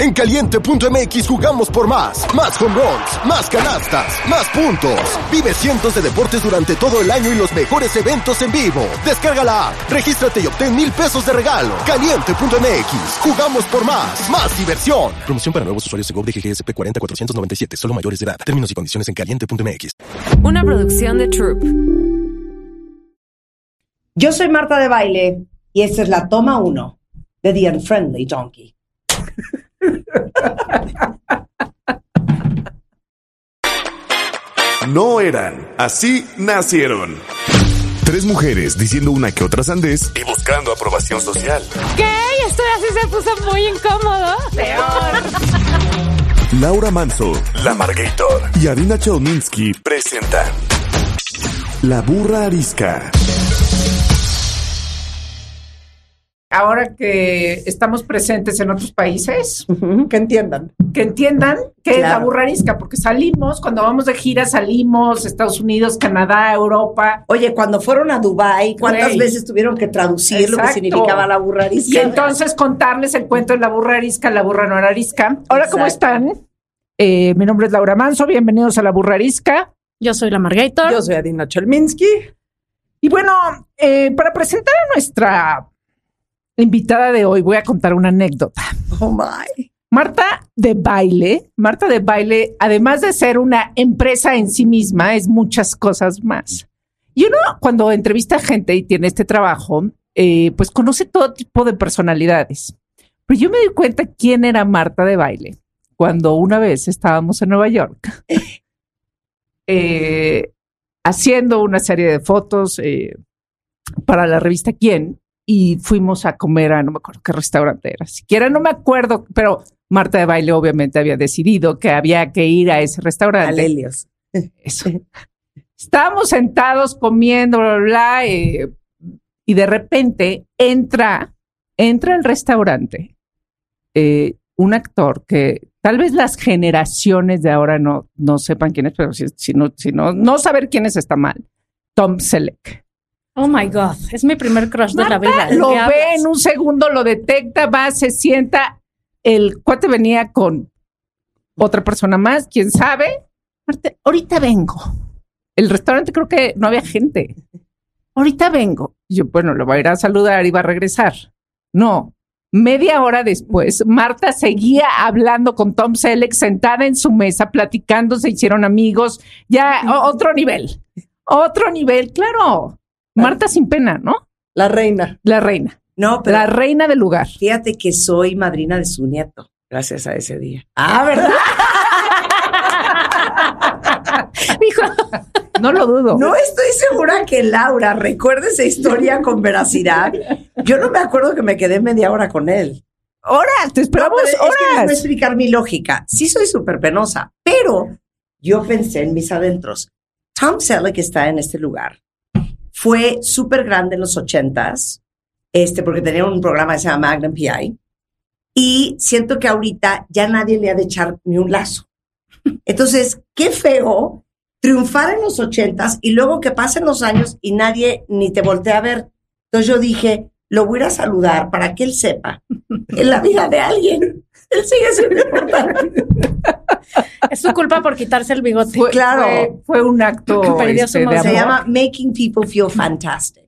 En caliente.mx jugamos por más. Más home runs, más canastas, más puntos. Vive cientos de deportes durante todo el año y los mejores eventos en vivo. Descarga la app, regístrate y obtén mil pesos de regalo. Caliente.mx, jugamos por más. Más diversión. Promoción para nuevos usuarios de GOV de GGSP 40497, solo mayores de edad. Términos y condiciones en caliente.mx. Una producción de Troop. Yo soy Marta de Baile y esta es la toma 1 de The Unfriendly Donkey. No eran, así nacieron. Tres mujeres diciendo una que otra sandés y buscando aprobación social. ¿Qué? Esto así se puso muy incómodo. Peor. Laura Manso, La Margator y Adina Chelminsky presentan La Burra Arisca. Ahora que estamos presentes en otros países, Que entiendan. que entiendan que es la burrarisca, porque salimos, cuando vamos de gira salimos, Estados Unidos, Canadá, Europa, Oye, cuando fueron a Dubai, ¿cuántas veces tuvieron que traducir lo que significaba la y burrarisca? entonces contarles el cuento de la burra arisca, la burra no era arisca. Hola, ¿cómo están? Eh, mi nombre es Laura Manso, bienvenidos a la burra arisca. Yo soy la Margator. Yo soy Adina Chelminsky. Y bueno, eh, para presentar a nuestra invitada de hoy, voy a contar una anécdota. Oh my. Marta de Baile, Marta de Baile, además de ser una empresa en sí misma, es muchas cosas más. Y uno, cuando entrevista a gente y tiene este trabajo, eh, pues conoce todo tipo de personalidades. Pero yo me di cuenta quién era Marta de Baile cuando una vez estábamos en Nueva York eh, haciendo una serie de fotos eh, para la revista Quién y fuimos a comer a no me acuerdo qué restaurante era, siquiera no me acuerdo, pero Marta de Baile obviamente había decidido que había que ir a ese restaurante. Alelios. Eso. Estábamos sentados comiendo, bla, bla, bla, eh, y de repente entra, entra al restaurante eh, un actor que tal vez las generaciones de ahora no, no sepan quién es, pero si, si no, si no, no saber quién es está mal. Tom Selleck. Oh my God. Es mi primer crush de la vida. ¿De Lo ve hablas? en un segundo, lo detecta, va, se sienta. El cuate venía con otra persona más, quién sabe. Marta, ahorita vengo. El restaurante creo que no había gente. Ahorita vengo. Yo, bueno, lo va a ir a saludar y va a regresar. No. Media hora después, Marta seguía hablando con Tom Selleck sentada en su mesa, platicando, se hicieron amigos. Ya, otro nivel. Otro nivel, claro. Marta sin pena, ¿no? La reina. La reina. No, pero La reina del lugar. fíjate que soy madrina de su nieto. Gracias a ese día. Ah, ¿verdad? Hijo, no lo dudo. No estoy segura que Laura recuerde esa historia con veracidad. Yo no me acuerdo que me quedé media hora con él. Horas, te esperamos No, pero es que les voy a horas. explicar mi lógica. Sí soy súper penosa, pero yo pensé en mis adentros. Tom Selleck está en este lugar. Fue súper grande en los ochentas, este, porque tenía un programa que se llama Magnum PI. Y siento que ahorita ya nadie le ha de echar ni un lazo. Entonces, qué feo triunfar en los ochentas y luego que pasen los años y nadie ni te voltea a ver. Entonces yo dije, lo voy a ir a saludar para que él sepa en la vida de alguien. Él sigue siendo importante. Es su culpa por quitarse el bigote. Fue, claro. fue, fue un acto Perdió su este, de. Se llama Making People Feel Fantastic.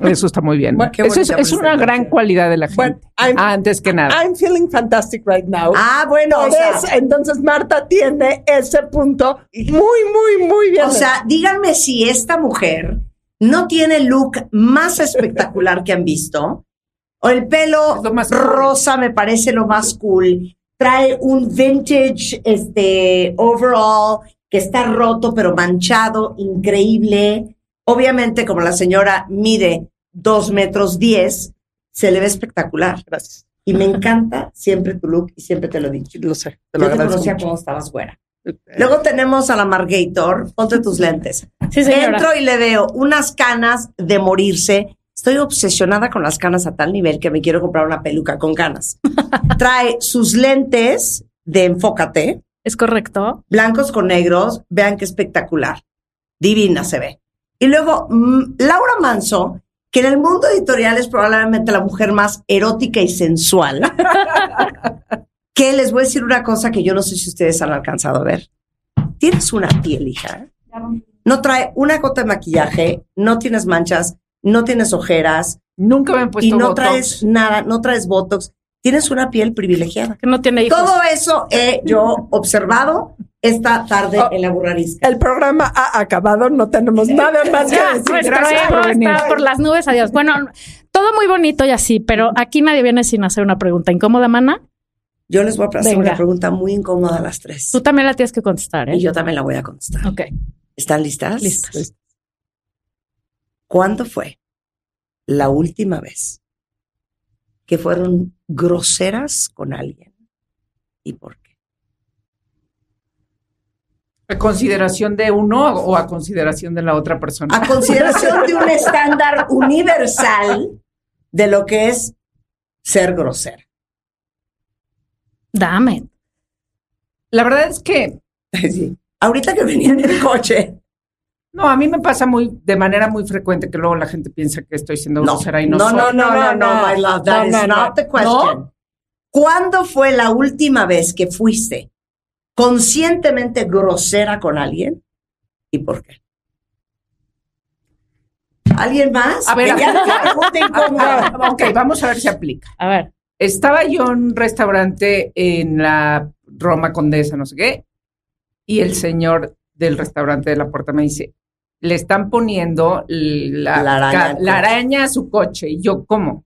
Eso está muy bien. Bueno, Eso es, una gran cualidad de la Bueno, gente. I'm- Antes que nada. I'm feeling fantastic right now. Ah, bueno, o Entonces, sea, entonces Marta tiene ese punto muy, muy, muy bien. o sea, díganme si esta mujer no tiene el look más espectacular que han visto. O el pelo más cool. rosa me parece lo más cool. Trae un vintage este overall que está roto pero manchado, increíble. Obviamente, como la señora mide dos metros diez, se le ve espectacular. gracias. Y me encanta siempre tu look y siempre te lo he dicho. Lo sé. Te lo Yo te conocía cuando estabas fuera. Luego tenemos a la Margator. Ponte tus lentes. Sí, señora. Entro y le veo unas canas de morirse. Estoy obsesionada con las canas a tal nivel que me quiero comprar una peluca con canas. Trae sus lentes de enfócate, Es correcto. blancos con negros. Vean qué espectacular. Divina se ve. Y luego mm, Laura Manso, que en el mundo editorial es probablemente la mujer más erótica y sensual. que les voy a decir una cosa que yo no sé si ustedes han alcanzado a ver. Tienes una piel, hija. No trae una gota de maquillaje, no tienes manchas, no tienes ojeras Nunca me han puesto y no Botox. traes nada, no traes botox. Tienes una piel privilegiada. Que no tiene hijos. Todo eso he yo observado esta tarde Oh. en la burrarisca. El programa ha acabado, no tenemos nada más que Ya, decir. nuestro Gracias ego por venir. está por las nubes, adiós. Bueno, todo muy bonito y así, pero aquí nadie viene sin hacer una pregunta incómoda, mana. Yo les voy a hacer Venga. una pregunta muy incómoda a las tres. Tú también la tienes que contestar, ¿eh? Y yo también la voy a contestar. Ok, ¿Están listas? listas. ¿Cuándo fue la última vez que fueron groseras con alguien? ¿Y por qué? ¿A consideración de uno o a consideración de la otra persona? A consideración de un estándar universal de lo que es ser grosera. Dame. La verdad es que Sí. Ahorita que venía en el coche, no, a mí me pasa muy de manera muy frecuente que luego la gente piensa que estoy siendo No, grosera y no, no, soy. no, no, no, no, my love, that No, is no, no. not the question. ¿Cuándo fue la última vez que fuiste conscientemente grosera con alguien y por qué? ¿Alguien más? A ver, no. Ah, ok, vamos a ver si aplica. A ver. Estaba yo en un restaurante en la Roma Condesa, no sé qué, y el señor del restaurante de la puerta me dice, le están poniendo la, La araña la araña a su coche. Y yo, ¿cómo?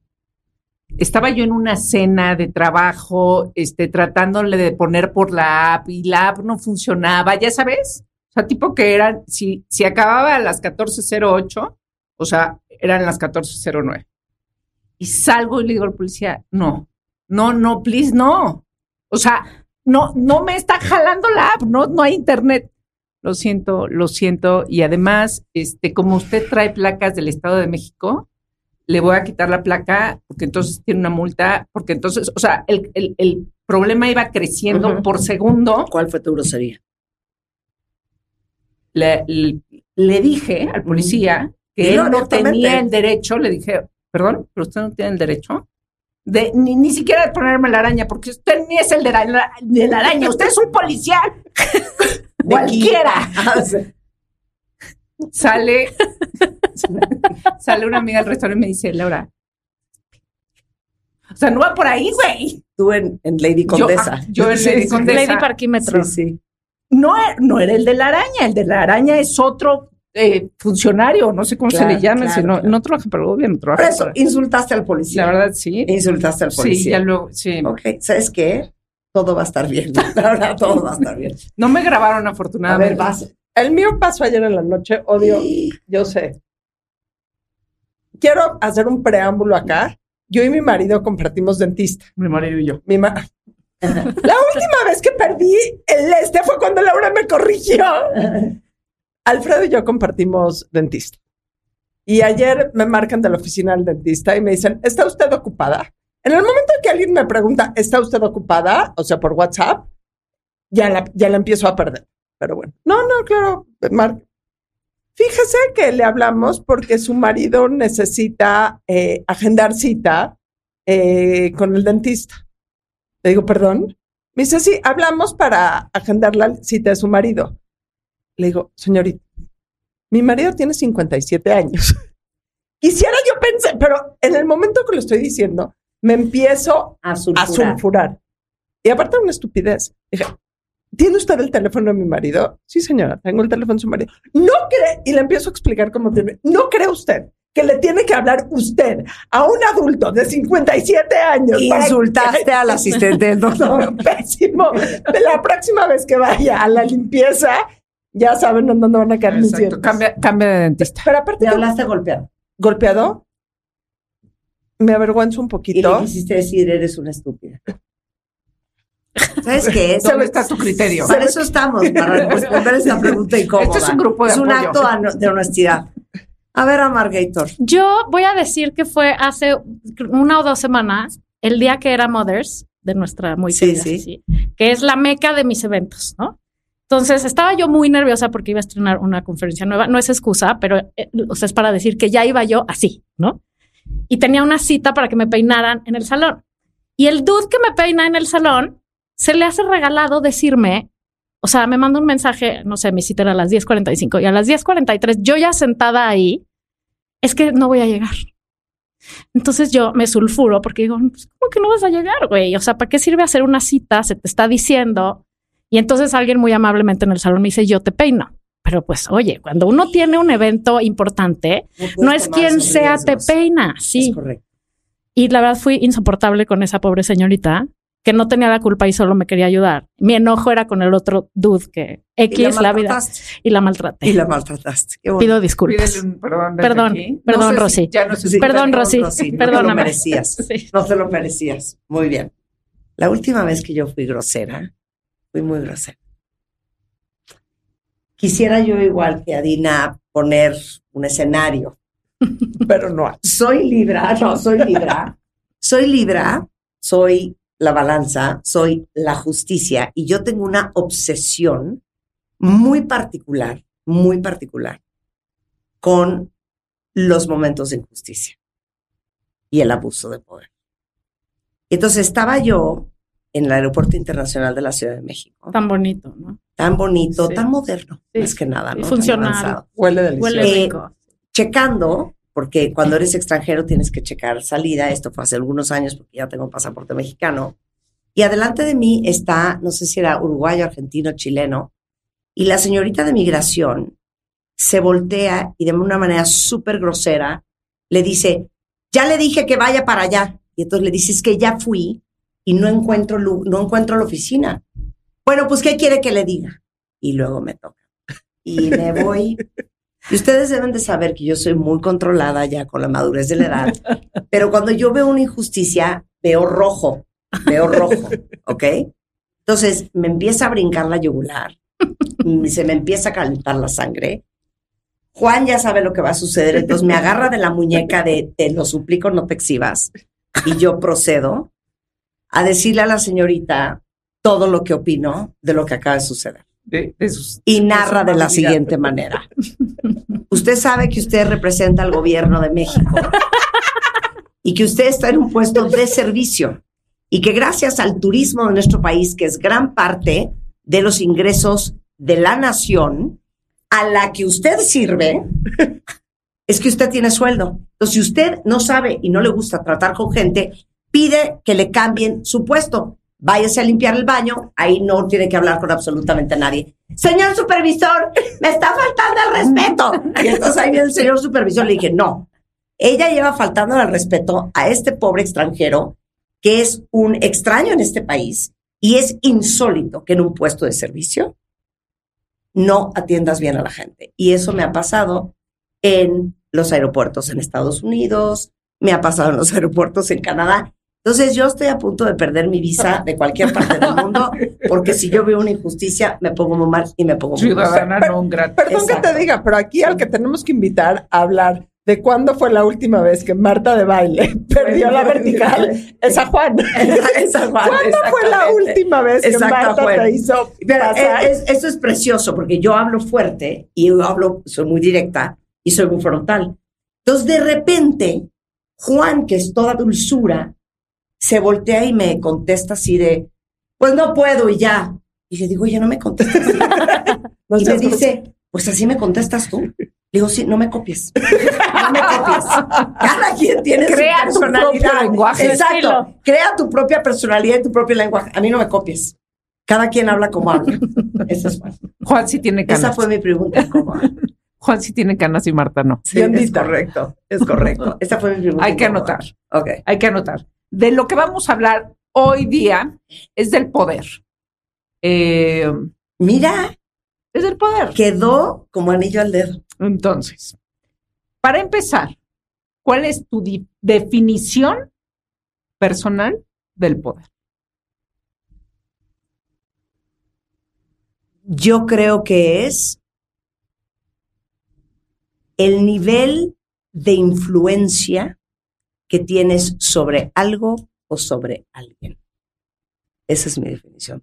Estaba yo en una cena de trabajo, este, tratándole de poner por la app y la app no funcionaba, ya sabes. O sea, tipo que eran, si, si acababa a las 14.08, o sea, eran las 14.09. Y salgo y le digo al policía, no, no, no, please, no. O sea, no, no me está jalando la app, no, no hay internet. Lo siento, lo siento. Y además, este, como usted trae placas del Estado de México, le voy a quitar la placa porque entonces tiene una multa, porque entonces, o sea, el, el- el problema iba creciendo por segundo. ¿Cuál fue tu grosería? Le, le- le dije al policía que él no tenía el derecho, le dije, perdón, pero usted no tiene el derecho de ni, ni siquiera de ponerme la araña, porque usted ni es el de la, de la araña, usted es un policía. De Cualquiera. Ah. Sale, sale una amiga del restaurante y me dice, Laura, o sea, no va por ahí, güey. Tú en, en Lady Yo- Condesa. ah, yo en Sí, Lady sí, Condesa. Lady Parquímetro. Sí, sí. No, e- no era el de la araña, el de la araña es otro eh, funcionario, no sé cómo Claro, se le llama, claro, si no, claro. no trabaja para el gobierno, trabaja Por eso, para- insultaste al policía. La verdad, sí. Insultaste al Sí, policía. ya luego, sí. Ok, ¿sabes qué? Todo va a estar bien. Ahora todo va a estar bien. No me grabaron A afortunadamente. ver, vas. El mío pasó ayer en la noche, odio, yo sé. Quiero hacer un preámbulo acá. Yo y mi marido compartimos dentista. Mi marido y yo. Mi ma- la última vez que perdí el este fue cuando Laura me corrigió. Alfredo y yo compartimos dentista. Y ayer me marcan de la oficina del dentista y me dicen, ¿está usted ocupada? En el momento en que alguien me pregunta, ¿está usted ocupada? O sea, por WhatsApp, ya la, ya la empiezo a perder. Pero bueno, no, no, claro, Mar. Fíjese que le hablamos porque su marido necesita eh, agendar cita eh, con el dentista. Le digo, perdón. Me dice, sí, hablamos para agendar la cita de su marido. Le digo, señorita, mi marido tiene 57 años. Quisiera yo pensar, pero en el momento que lo estoy diciendo, me empiezo A a sulfurar. sulfurar. Y aparte una estupidez. Dije, ¿tiene usted el teléfono de mi marido? Sí, señora, tengo el teléfono de su marido. No cree, y le empiezo a explicar cómo tiene, no cree usted que le tiene que hablar usted a un adulto de 57 años. para que- Insultaste al asistente del doctor. Pésimo. La próxima vez que vaya a la limpieza, ya saben en dónde van a caer mis dientes. cambia, cambia de dentista. Pero aparte, Te hablaste golpeado. golpeado, me avergüenzo un Y le poquito. quisiste decir, eres una estúpida. ¿Sabes qué? ¿Dónde está tu criterio? Para eso estamos, para responder esta pregunta incómoda. Este es un grupo de Es un apoyo. acto de honestidad. A ver, Amargator. Yo voy a decir que fue hace una o dos semanas, el día que era Mothers, de nuestra muy Sí, querida sí. Ceci, que es la meca de mis eventos, ¿no? Entonces estaba yo muy nerviosa porque iba a estrenar una conferencia nueva. No es excusa, pero eh, o sea, es para decir que ya iba yo así, ¿no? Y tenía una cita para que me peinaran en el salón. Y el dude que me peina en el salón se le hace regalado decirme, o sea, me manda un mensaje, no sé, mi cita era a las 10.45 y a las 10.43, yo ya sentada ahí, es que no voy a llegar. Entonces yo me sulfuro porque digo, pues, ¿cómo que no vas a llegar, güey? O sea, ¿para qué sirve hacer una cita? Se te está diciendo. Y entonces alguien muy amablemente en el salón me dice, yo te peino. Pero pues, oye, cuando uno tiene un evento importante, no es quien sea te peina. Es Sí. correcto. Y la verdad fui insoportable con esa pobre señorita que no tenía la culpa y solo me quería ayudar. Mi enojo era con el otro dude que Y la X la, vida maltrataste. y la maltraté. Y la maltrataste. Qué bonito. Pido disculpas. Pídele un perdón. desde Perdón, aquí. perdón, No sé si Rosy. ya no se Sí, Perdón, Rosy. No te lo Perdóname. merecías. Sí. No te lo merecías. Muy bien. La última vez que yo fui grosera, fui muy grosera. Quisiera yo, igual que Adina, poner un escenario. Pero no. Soy Libra, no, soy Libra. soy Libra, soy la balanza, soy la justicia y yo tengo una obsesión muy particular, muy particular con los momentos de injusticia y el abuso de poder. Entonces estaba yo en el Aeropuerto Internacional de la Ciudad de México, Tan bonito, ¿no? tan bonito, Sí. tan moderno, Sí. más que nada, ¿no? Tan funcional. avanzado. Huele delicioso. Huele Eh, rico. checando, porque cuando eres extranjero tienes que checar salida, esto fue hace algunos años porque ya tengo pasaporte mexicano, y adelante de mí está, no sé si era uruguayo, argentino, chileno, y la señorita de migración se voltea y de una manera súper grosera le dice, ya le dije que vaya para allá, y entonces le dice, es que ya fui y no encuentro, no encuentro la oficina. Bueno, pues, ¿qué quiere que le diga? Y luego me toca. Y me voy y ustedes deben de saber que yo soy muy controlada ya con la madurez de la edad, pero cuando yo veo una injusticia, veo rojo, veo rojo, ¿ok? Entonces me empieza a brincar la yugular, y se me empieza a calentar la sangre. Juan ya sabe lo que va a suceder, entonces me agarra de la muñeca de te lo suplico, no te exhibas. Y yo procedo a decirle a la señorita todo lo que opino de lo que acaba de suceder De, de sus y narra de la amabilidad. siguiente manera. Usted sabe que usted representa al gobierno de México y que usted está en un puesto de servicio y que gracias al turismo de nuestro país, que es gran parte de los ingresos de la nación, a la que usted sirve, es que usted tiene sueldo. Entonces, si usted no sabe y no le gusta tratar con gente, pide que le cambien su puesto. Váyase a limpiar el baño, ahí no tiene que hablar con absolutamente nadie. Señor supervisor, me está faltando el respeto. Y entonces ahí viene el señor supervisor, le dije, no, ella lleva faltando el respeto a este pobre extranjero que es un extraño en este país y es insólito que en un puesto de servicio no atiendas bien a la gente. Y eso me ha pasado en los aeropuertos en Estados Unidos, me ha pasado en los aeropuertos en Canadá. Entonces yo estoy a punto de perder mi visa de cualquier parte del mundo porque si yo veo una injusticia me pongo muy mal y me pongo muy ciudadana non grata. Perdón que Exacto. te diga, pero aquí al que tenemos que invitar a hablar de cuándo fue la última vez que Marta de baile perdió la vertical es a Juan. Esa Juan, ¿Cuándo fue la última vez que Exacto, Marta Juan. te hizo pasar? es- es- eso es precioso porque yo hablo fuerte y yo hablo, soy muy directa y soy muy frontal. Entonces, de repente, Juan, que es toda dulzura, se voltea y me contesta así de, pues no puedo y ya. Y le digo, oye, no me contestas. así". No y me dice, pues así me contestas tú. Le digo, sí, no me copies. No me copies. Cada quien tiene Crea su tu propio personalidad. lenguaje. Exacto. Estilo. Crea tu propia personalidad y tu propio lenguaje. A mí no me copies. Cada quien habla como habla. Eso es bueno. Juan sí tiene Esa canas. fue mi pregunta. ¿cómo? Juan sí tiene canas y Marta no. Sí, es correcto. Es correcto. Esa fue mi pregunta. Hay que anotar. Ok. Hay que anotar. De lo que vamos a hablar hoy día es del poder. Eh, Mira, es del poder. quedó como anillo al dedo. Entonces, para empezar, ¿cuál es tu definición personal del poder? Yo creo que es el nivel de influencia que tienes sobre algo o sobre alguien. Esa es mi definición.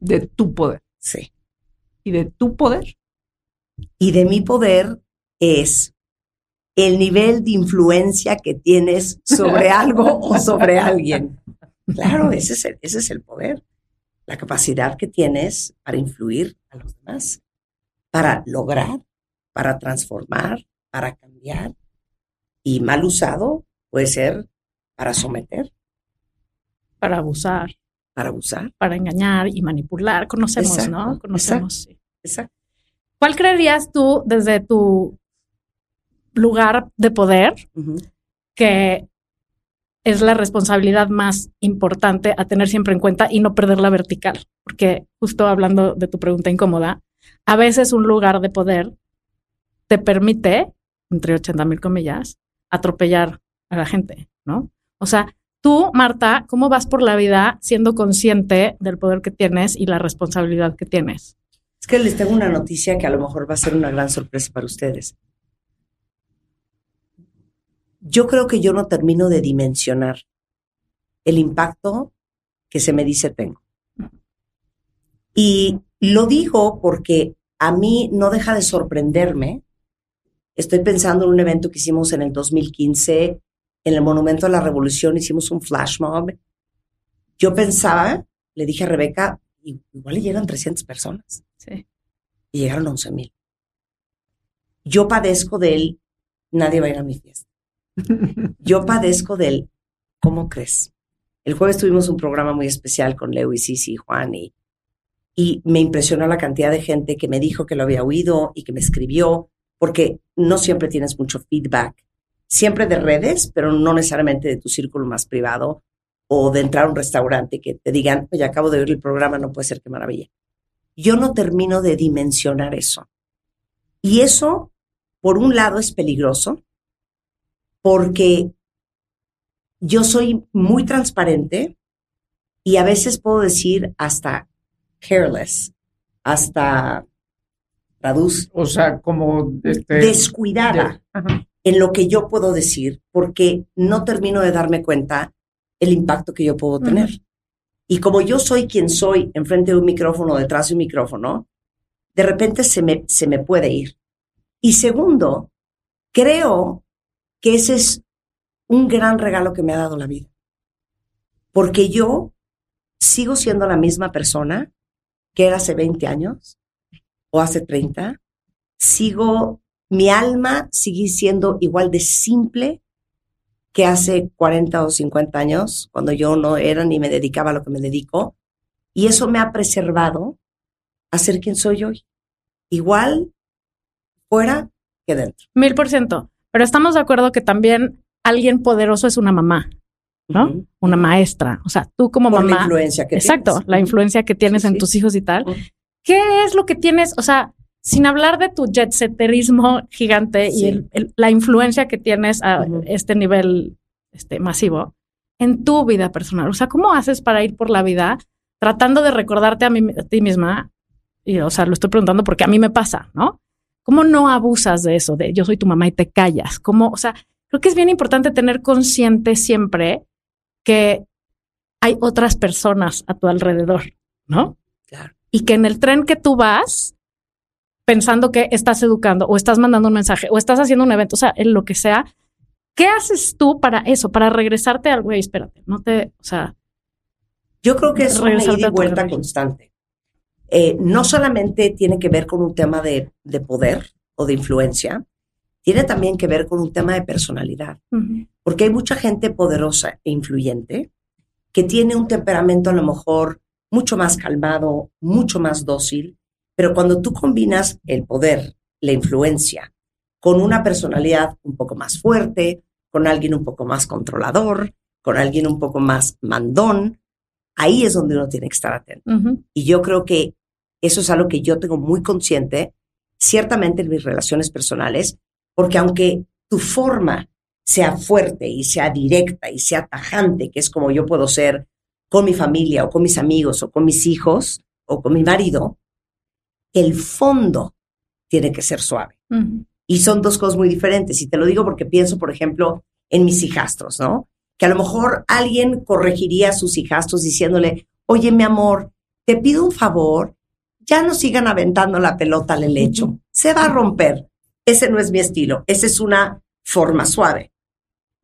De tu poder. Sí. Y de tu poder Y de mi poder es el nivel de influencia que tienes sobre algo o sobre alguien. Claro, ese es el, ese es el poder. la capacidad que tienes para influir a los demás, para lograr, para transformar, para cambiar. Y mal usado puede ser para someter, Para abusar, para abusar. para engañar y manipular. Conocemos, Exacto, ¿no? Conocemos. sí. Exacto. ¿Cuál creerías tú desde tu lugar de poder que es la responsabilidad más importante a tener siempre en cuenta y no perder la vertical? Porque justo hablando de tu pregunta incómoda, a veces un lugar de poder te permite, entre 80 mil comillas, atropellar a la gente, ¿no? O sea, tú, Marta, ¿cómo vas por la vida siendo consciente del poder que tienes y la responsabilidad que tienes? Es que les tengo una noticia que a lo mejor va a ser una gran sorpresa para ustedes. Yo creo que yo no termino de dimensionar el impacto que se me dice tengo. Y lo digo porque a mí no deja de sorprenderme. Estoy pensando en un evento que hicimos en el 2015 en el Monumento a la Revolución, hicimos un flash mob. Yo pensaba, le dije a Rebeca, igual le llegan 300 personas Sí. y llegaron 11 mil. Yo padezco del nadie va a ir a mi fiesta. Yo padezco del ¿cómo crees? El jueves tuvimos un programa muy especial con Leo y Sisi y Juan y, y me impresionó la cantidad de gente que me dijo que lo había oído y que me escribió, porque no siempre tienes mucho feedback, siempre de redes, pero no necesariamente de tu círculo más privado o de entrar a un restaurante que te digan, oye, acabo de oír el programa, no puede ser, qué maravilla yo no termino de dimensionar eso. Y eso, por un lado, es peligroso, porque yo soy muy transparente y a veces puedo decir hasta careless, hasta traduz, O sea, como este, descuidada. En lo que yo puedo decir, porque no termino de darme cuenta el impacto que yo puedo tener. Y como yo soy quien soy enfrente de un micrófono, detrás de un micrófono, de repente se me, se me puede ir. Y segundo, creo que ese es un gran regalo que me ha dado la vida. Porque yo sigo siendo la misma persona que era hace 20 años o hace 30. Sigo, mi alma sigue siendo igual de simple que hace 40 o 50 años, cuando yo no era ni me dedicaba a lo que me dedico. Y eso me ha preservado a ser quien soy hoy. Igual fuera que dentro. Mil por ciento. Pero estamos de acuerdo que también alguien poderoso es una mamá, ¿no? Una maestra. O sea, tú como Por la mamá. influencia que Exacto, tienes. la influencia que tienes Sí, en sí. tus hijos y tal. ¿Qué es lo que tienes? O sea, sin hablar de tu jet setterismo gigante Sí. y el- el- la influencia que tienes a este nivel este, masivo en tu vida personal. O sea, ¿cómo haces para ir por la vida tratando de recordarte a, mí, a ti misma? Y, o sea, lo estoy preguntando porque a mí me pasa, ¿no? ¿Cómo no abusas de eso, de yo soy tu mamá y te callas? ¿Cómo, o sea, creo que es bien importante tener consciente siempre que hay otras personas a tu alrededor, ¿no? Claro. Y que en el tren que tú vas, pensando que estás educando o estás mandando un mensaje o estás haciendo un evento, o sea, en lo que sea, ¿qué haces tú para eso? Para regresarte al güey, espérate, no te, o sea, Yo creo que es una ida y vuelta constante. Eh, no solamente tiene que ver con un tema de, de poder o de influencia, tiene también que ver con un tema de personalidad. Porque hay mucha gente poderosa e influyente que tiene un temperamento a lo mejor mucho más calmado, mucho más dócil, pero cuando tú combinas el poder, la influencia, con una personalidad un poco más fuerte, con alguien un poco más controlador, con alguien un poco más mandón, ahí es donde uno tiene que estar atento. Y yo creo que eso es algo que yo tengo muy consciente, ciertamente en mis relaciones personales, porque aunque tu forma sea fuerte y sea directa y sea tajante, que es como yo puedo ser con mi familia o con mis amigos o con mis hijos o con mi marido, el fondo tiene que ser suave. Y son dos cosas muy diferentes. Y te lo digo porque pienso, por ejemplo, en mis hijastros, ¿no? Que a lo mejor alguien corregiría a sus hijastros diciéndole, oye, mi amor, te pido un favor, ya no sigan aventando la pelota al helecho, se va a romper. Ese no es mi estilo, esa es una forma suave.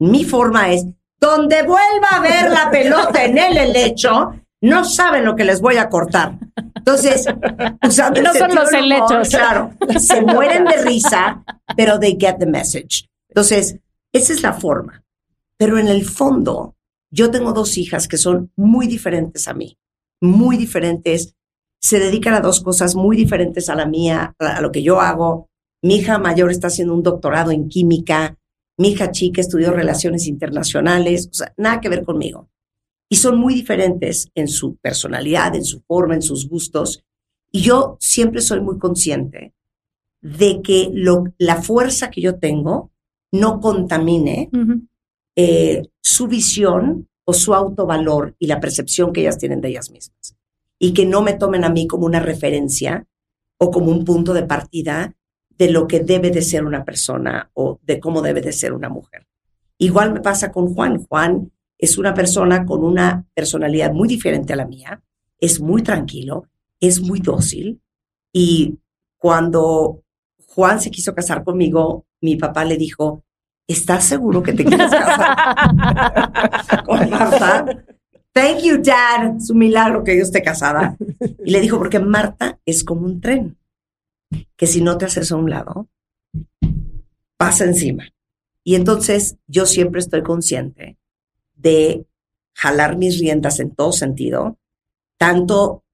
Mi forma es, donde vuelva a ver la pelota en el helecho, no saben lo que les voy a cortar. Entonces, usando No son los helechos. Claro, se mueren de risa, pero they get the message. Entonces, esa es la forma. Pero en el fondo, yo tengo dos hijas que son muy diferentes a mí, muy diferentes. Se dedican a dos cosas muy diferentes a la mía, a a lo que yo hago. Mi hija mayor está haciendo un doctorado en química. Mi hija chica estudió relaciones internacionales. O sea, nada que ver conmigo. Y son muy diferentes en su personalidad, en su forma, en sus gustos. Y yo siempre soy muy consciente de que lo, la fuerza que yo tengo no contamine eh, su visión o su autovalor y la percepción que ellas tienen de ellas mismas. Y que no me tomen a mí como una referencia o como un punto de partida de lo que debe de ser una persona o de cómo debe de ser una mujer. Igual me pasa con Juan. Juan es una persona con una personalidad muy diferente a la mía, es muy tranquilo, es muy dócil y cuando Juan se quiso casar conmigo, mi papá le dijo, ¿estás seguro que te quieres casar con Marta? Thank you, Dad. Es un milagro que yo esté casada. Y le dijo, porque Marta es como un tren, que si no te haces a un lado, pasa encima. Y entonces yo siempre estoy consciente de jalar mis riendas en todo sentido, tanto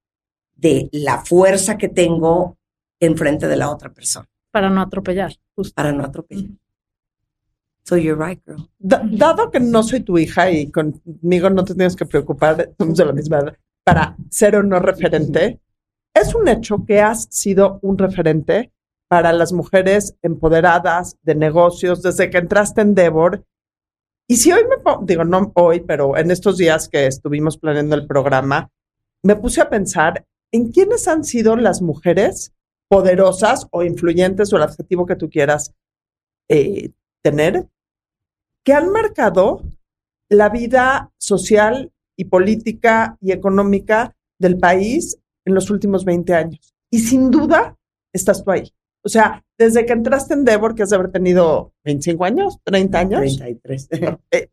de la fuerza que tengo enfrente de la otra persona, Para no atropellar. justo. para no atropellar. So you're right, girl. Da- dado que no soy tu hija y conmigo no te tienes que preocupar, somos de la misma edad, para ser o no referente, es un hecho que has sido un referente para las mujeres empoderadas de negocios desde que entraste en Devor. Y si hoy me digo, no hoy, pero en estos días que estuvimos planeando el programa, me puse a pensar en quiénes han sido las mujeres poderosas o influyentes o el adjetivo que tú quieras eh, tener que han marcado la vida social y política y económica del país en los últimos 20 años. Y sin duda estás tú ahí. O sea, desde que entraste en Devor, que has de haber tenido 25 años, 30 años, 33. eh,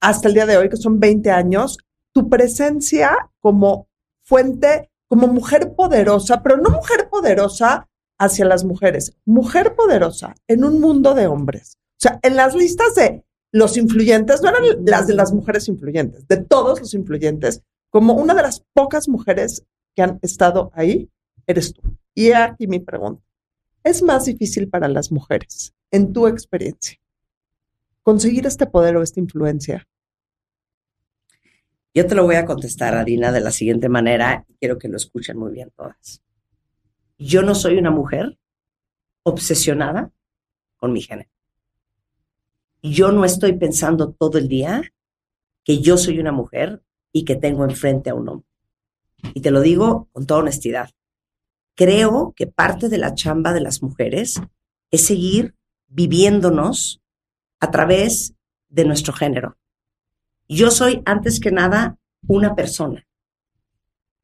hasta el día de hoy, que son 20 años, tu presencia como fuente, como mujer poderosa, pero no mujer poderosa hacia las mujeres, mujer poderosa en un mundo de hombres. O sea, en las listas de los influyentes, no eran las de las mujeres influyentes, de todos los influyentes, como una de las pocas mujeres que han estado ahí, eres tú. Y aquí mi pregunta. ¿Es más difícil para las mujeres, en tu experiencia, conseguir este poder o esta influencia? Yo te lo voy a contestar, Adina, de la siguiente manera y quiero que lo escuchen muy bien todas. Yo no soy una mujer obsesionada con mi género. Yo no estoy pensando todo el día que yo soy una mujer y que tengo enfrente a un hombre. Y te lo digo con toda honestidad. Creo que parte de la chamba de las mujeres es seguir viviéndonos a través de nuestro género. Yo soy, antes que nada, una persona.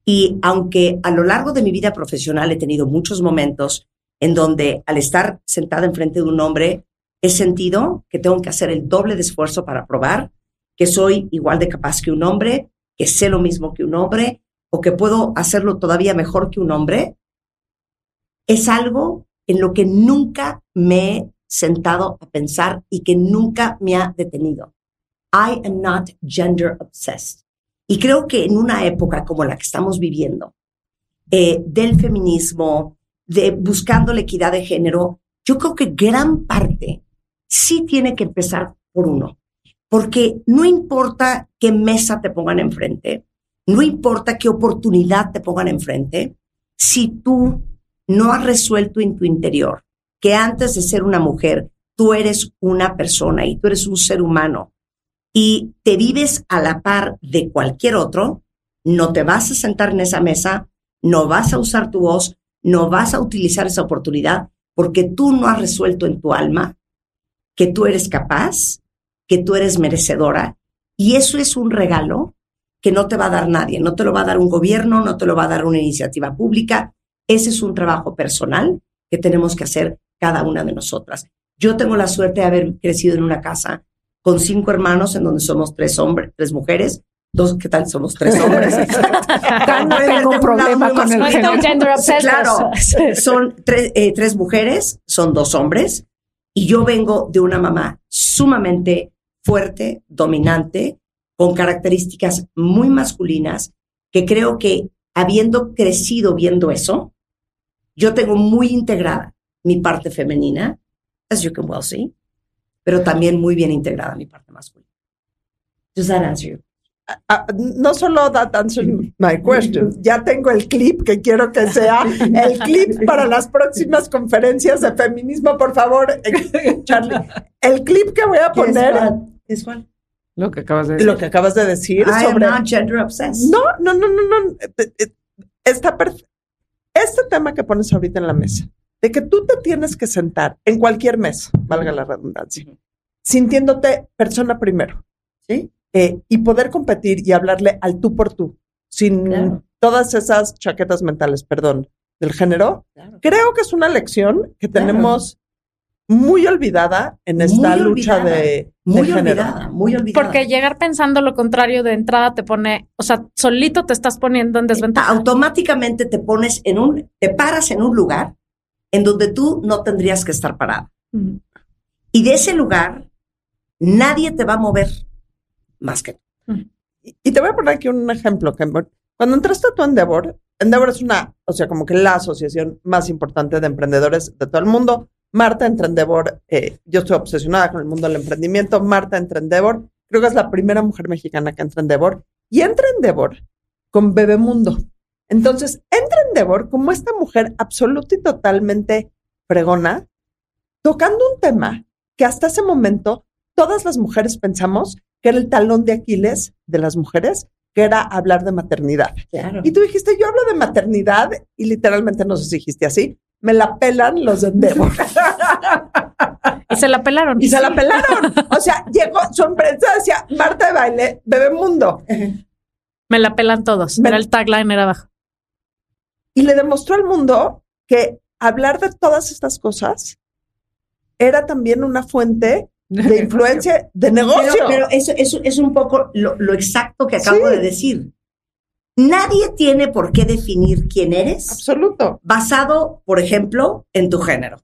Y aunque a lo largo de mi vida profesional he tenido muchos momentos en donde al estar sentada enfrente de un hombre he sentido que tengo que hacer el doble de esfuerzo para probar que soy igual de capaz que un hombre, que sé lo mismo que un hombre o que puedo hacerlo todavía mejor que un hombre, es algo en lo que nunca me he sentado a pensar y que nunca me ha detenido. I am not gender obsessed. Y creo que en una época como la que estamos viviendo, eh, del feminismo, de buscando la equidad de género, yo creo que gran parte sí tiene que empezar por uno. Porque no importa qué mesa te pongan enfrente, no importa qué oportunidad te pongan enfrente, si tú no has resuelto en tu interior que antes de ser una mujer, tú eres una persona y tú eres un ser humano y te vives a la par de cualquier otro, no te vas a sentar en esa mesa, no vas a usar tu voz, no vas a utilizar esa oportunidad porque tú no has resuelto en tu alma que tú eres capaz, que tú eres merecedora y eso es un regalo que no te va a dar nadie, no te lo va a dar un gobierno, no te lo va a dar una iniciativa pública, ese es un trabajo personal que tenemos que hacer cada una de nosotras. Yo tengo la suerte de haber crecido en una casa con cinco hermanos en donde somos tres hombres, tres mujeres, dos, ¿qué tal? Somos tres hombres. No tengo un problema con el género. Claro, son tres, eh, tres mujeres, son dos hombres, y yo vengo de una mamá sumamente fuerte, dominante, con características muy masculinas, que creo que habiendo crecido viendo eso, yo tengo muy integrada mi parte femenina, as you can well see, pero también muy bien integrada mi parte masculina. Does that answer you? Ah, no solo that answers my question, ya tengo el clip que quiero que sea el clip para las próximas conferencias de feminismo, por favor, eh, Charlie. El clip que voy a poner, ¿Es cuál? Lo que acabas de decir. lo que acabas de decir I am sobre... not gender obsessed. No, no, no, no, no. eh, eh, Está perfecto. Este tema que pones ahorita en la mesa, de que tú te tienes que sentar en cualquier mesa, valga la redundancia, sintiéndote persona primero, ¿Sí? eh, y poder competir y hablarle al tú por tú, sin Claro. todas esas chaquetas mentales, perdón, del género, Claro. creo que es una lección que Claro. tenemos muy olvidada en esta Muy lucha olvidada. de, Muy género. olvidada, muy olvidada. Porque llegar pensando lo contrario de entrada te pone, o sea, solito te estás poniendo en desventaja. automáticamente te pones en un, te paras en un lugar en donde tú no tendrías que estar parada. Mm. Y de ese lugar, nadie te va a mover más que tú. Y y te voy a poner aquí un ejemplo, que cuando entraste tú a Endeavor, Endeavor es una, o sea, como que la asociación más importante de emprendedores de todo el mundo. Marta entra en Endeavor, eh, yo estoy obsesionada con el mundo del emprendimiento. Marta entra en Endeavor, creo que es la primera mujer mexicana que entra en Endeavor y entra en Endeavor con Bebemundo. Entonces, entra en Endeavor como esta mujer absoluta y totalmente fregona, tocando un tema que hasta ese momento todas las mujeres pensamos que era el talón de Aquiles de las mujeres, que era hablar de maternidad. Claro. Y tú dijiste, yo hablo de maternidad, y literalmente no sé si dijiste así, me la pelan los de Endeavor. Y se la pelaron. y se la pelaron. O sea, llegó, su empresa decía, Marta de baile, Bebemundo. Me la pelan todos. Me- Era el tagline, era abajo. Y le demostró al mundo que hablar de todas estas cosas era también una fuente de influencia de negocio. Pero, pero eso, eso es un poco lo, lo exacto que acabo Sí. de decir. Nadie tiene por qué definir quién eres Absoluto. basado, por ejemplo, en tu género.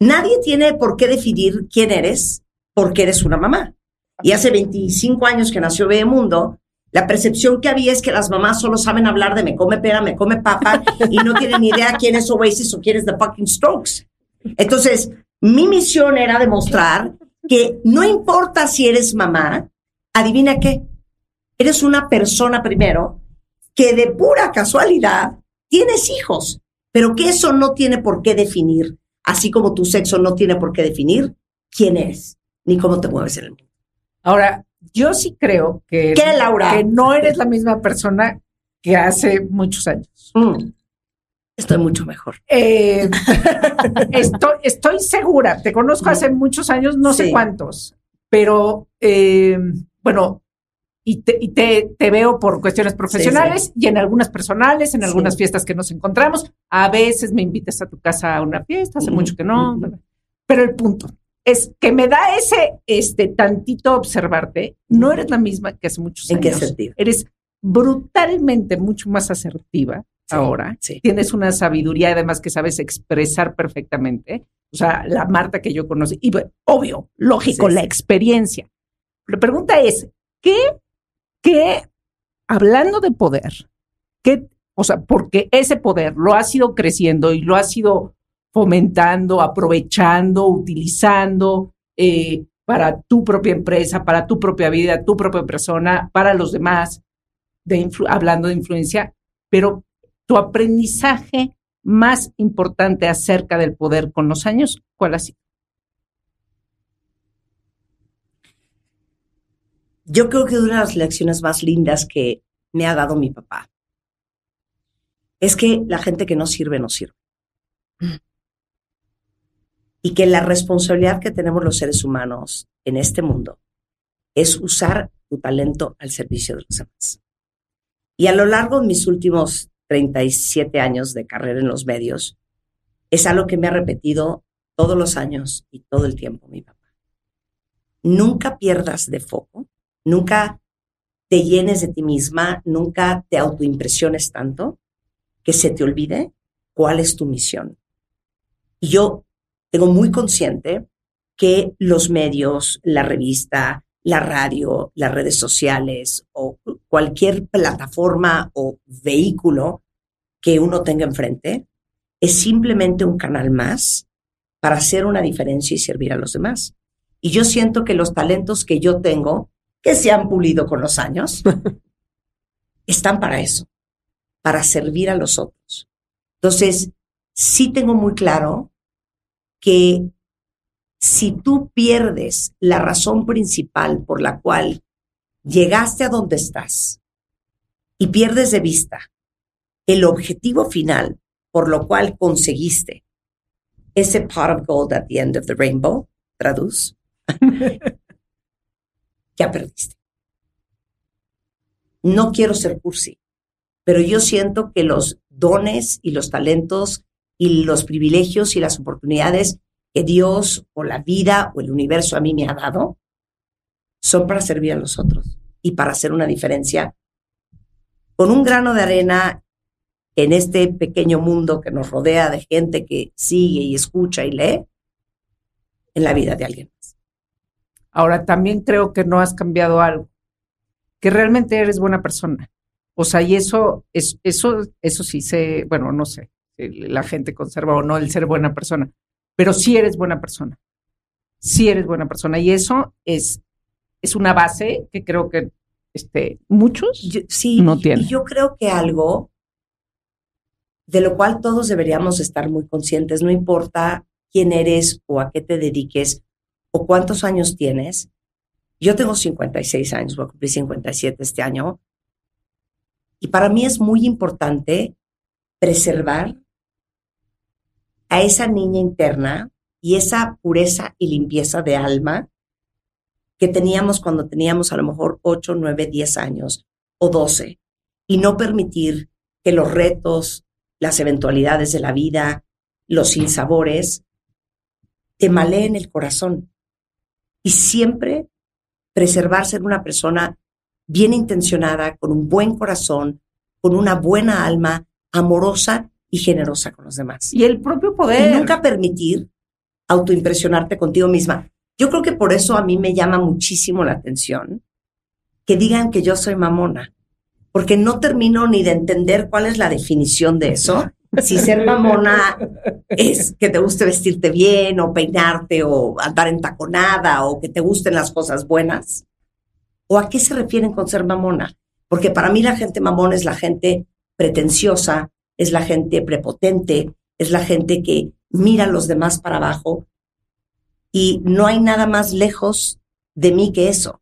Nadie tiene por qué definir quién eres porque eres una mamá. Y hace 25 años que nació Bebemundo, la percepción que había es que las mamás solo saben hablar de me come pera, me come papa y no tienen ni idea quién es Oasis o quién es The Fucking Strokes. Entonces, mi misión era demostrar que no importa si eres mamá, adivina qué, eres una persona primero que de pura casualidad tienes hijos, pero que eso no tiene por qué definir, así como tu sexo no tiene por qué definir quién eres, ni cómo te mueves en el mundo. Ahora, yo sí creo que, ¿Qué, Laura? que no eres la misma persona que hace muchos años. Mm. Estoy mucho mejor. Eh, estoy, estoy segura, te conozco hace muchos años, no sé cuántos, pero eh, bueno, y, te, y te, te veo por cuestiones profesionales y en algunas personales, en Sí. algunas fiestas que nos encontramos. A veces me invitas a tu casa a una fiesta, hace Ujú, mucho que no. ujú. Pero el punto es que me da ese este tantito observarte, no eres la misma que hace muchos ¿En qué años. sentido? Eres brutalmente mucho más asertiva Sí, ahora. sí. Tienes una sabiduría además que sabes expresar perfectamente. O sea, la Marta que yo conocí. Y obvio, lógico, Sí, la sí. experiencia. La pregunta es, ¿qué, qué, hablando de poder, qué, o sea, porque ese poder lo has ido creciendo y lo has ido fomentando, aprovechando, utilizando eh, para tu propia empresa, para tu propia vida, tu propia persona, para los demás, de hablando de influencia, pero tu aprendizaje más importante acerca del poder con los años, ¿cuál ha sido? Yo creo que una de las lecciones más lindas que me ha dado mi papá es que la gente que no sirve, no sirve. Y que la responsabilidad que tenemos los seres humanos en este mundo es usar tu talento al servicio de los demás. Y a lo largo de mis últimos 37 años de carrera en los medios, es algo que me ha repetido todos los años y todo el tiempo mi papá. Nunca pierdas de foco, nunca te llenes de ti misma, nunca te autoimpresiones tanto que se te olvide cuál es tu misión. Y yo tengo muy consciente que los medios, la revista, la radio, las redes sociales o cualquier plataforma o vehículo que uno tenga enfrente es simplemente un canal más para hacer una diferencia y servir a los demás. Y yo siento que los talentos que yo tengo, que se han pulido con los años, están para eso, para servir a los otros. Entonces, sí tengo muy claro que si tú pierdes la razón principal por la cual llegaste a donde estás y pierdes de vista el objetivo final por lo cual conseguiste ese pot of gold at the end of the rainbow, traduz, ya perdiste. No quiero ser cursi, pero yo siento que los dones y los talentos y los privilegios y las oportunidades que Dios o la vida o el universo a mí me ha dado son para servir a los otros y para hacer una diferencia con un grano de arena en este pequeño mundo que nos rodea de gente que sigue y escucha y lee en la vida de alguien. Ahora, también creo que no has cambiado algo, que realmente eres buena persona. O sea, y eso, es, eso, eso sí sé, bueno, no sé, la gente conserva o no el ser buena persona, pero sí eres buena persona. Sí eres buena persona. Y eso es, es una base que creo que este, muchos sí, no tienen. Yo creo que algo de lo cual todos deberíamos estar muy conscientes, no importa quién eres o a qué te dediques o cuántos años tienes. Yo tengo 56 años, voy a cumplir 57 este año. Y para mí es muy importante preservar a esa niña interna y esa pureza y limpieza de alma que teníamos cuando teníamos a lo mejor 8, 9, 10 años o 12 y no permitir que los retos, las eventualidades de la vida, los sinsabores, te maleen el corazón. Y siempre preservar ser una persona bien intencionada, con un buen corazón, con una buena alma, amorosa y generosa con los demás. Y el propio poder. Y nunca permitir autoimpresionarte contigo misma. Yo creo que por eso a mí me llama muchísimo la atención que digan que yo soy mamona porque no termino ni de entender cuál es la definición de eso. Si ser mamona es que te guste vestirte bien o peinarte o andar en taconada o que te gusten las cosas buenas. ¿O a qué se refieren con ser mamona? Porque para mí la gente mamona es la gente pretenciosa, es la gente prepotente, es la gente que mira a los demás para abajo y no hay nada más lejos de mí que eso.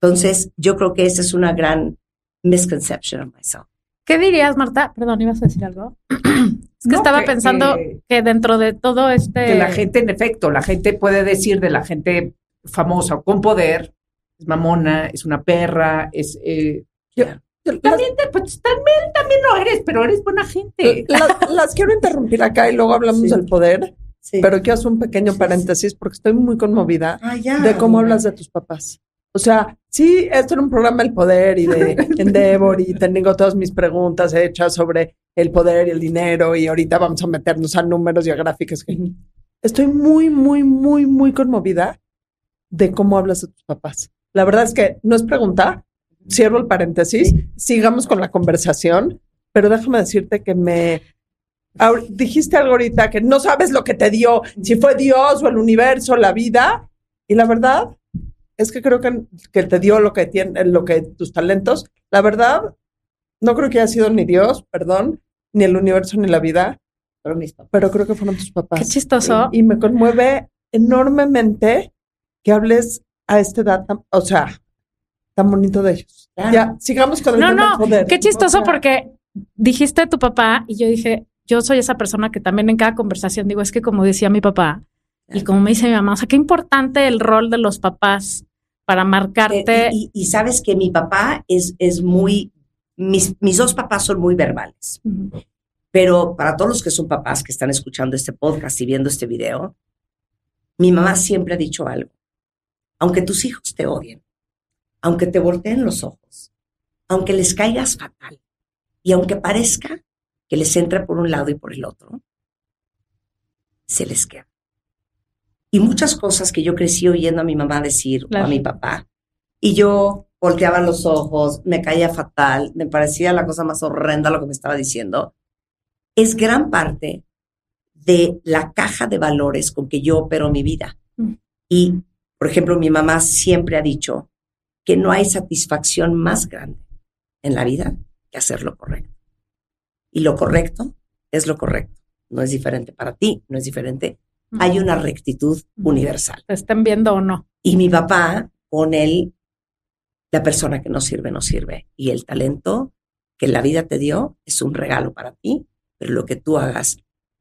Entonces, yo creo que esa es una gran misconception of myself. ¿Qué dirías, Marta? Perdón, ¿ibas a decir algo? es que estaba pensando que, dentro de todo este... Que la gente, en efecto, la gente puede decir de la gente famosa o con poder, es mamona, es una perra, es... Eh, también, pues, también, también lo eres, pero eres buena gente. las quiero interrumpir acá y luego hablamos del poder. Pero quiero hacer un pequeño paréntesis porque estoy muy conmovida ah, de cómo hablas de tus papás. O sea, sí, esto era un programa del poder y de Endeavor y tengo todas mis preguntas hechas sobre el poder y el dinero y ahorita vamos a meternos a números y a gráficas. Estoy muy, muy, muy, muy conmovida de cómo hablas de tus papás. La verdad es que no es pregunta, cierro el paréntesis, sigamos con la conversación, pero déjame decirte que me... Dijiste algo ahorita que no sabes lo que te dio, si fue Dios o el universo, la vida, y la verdad es que creo que, que te dio lo que tiene, lo que tus talentos. La verdad, no creo que haya sido ni Dios, perdón, ni el universo ni la vida, pero, pero creo que fueron tus papás. Qué chistoso. Y, me conmueve enormemente que hables a esta edad, o sea, tan bonito de ellos. Ya, sigamos con el no, tema no, poder. Qué chistoso porque dijiste tu papá y yo dije, yo soy esa persona que también en cada conversación digo, es que como decía mi papá, y como me dice mi mamá, o sea, qué importante el rol de los papás para marcarte. Y, sabes que mi papá es, es muy, mis, mis dos papás son muy verbales. Pero para todos los que son papás que están escuchando este podcast y viendo este video, mi mamá siempre ha dicho algo. Aunque tus hijos te odien, aunque te volteen los ojos, aunque les caigas fatal y aunque parezca que les entre por un lado y por el otro, se les queda. Y muchas cosas que yo crecí oyendo a mi mamá decir o a mi papá, y yo volteaba los ojos, me caía fatal, me parecía la cosa más horrenda lo que me estaba diciendo, es gran parte de la caja de valores con que yo opero mi vida. Mm. Y, por ejemplo, mi mamá siempre ha dicho que no hay satisfacción más grande en la vida que hacer lo correcto. Y lo correcto es lo correcto. No es diferente para ti, no es diferente. Hay una rectitud universal. Te estén viendo o no. Y mi papá, con él, la persona que no sirve, no sirve. Y el talento que la vida te dio es un regalo para ti, pero lo que tú hagas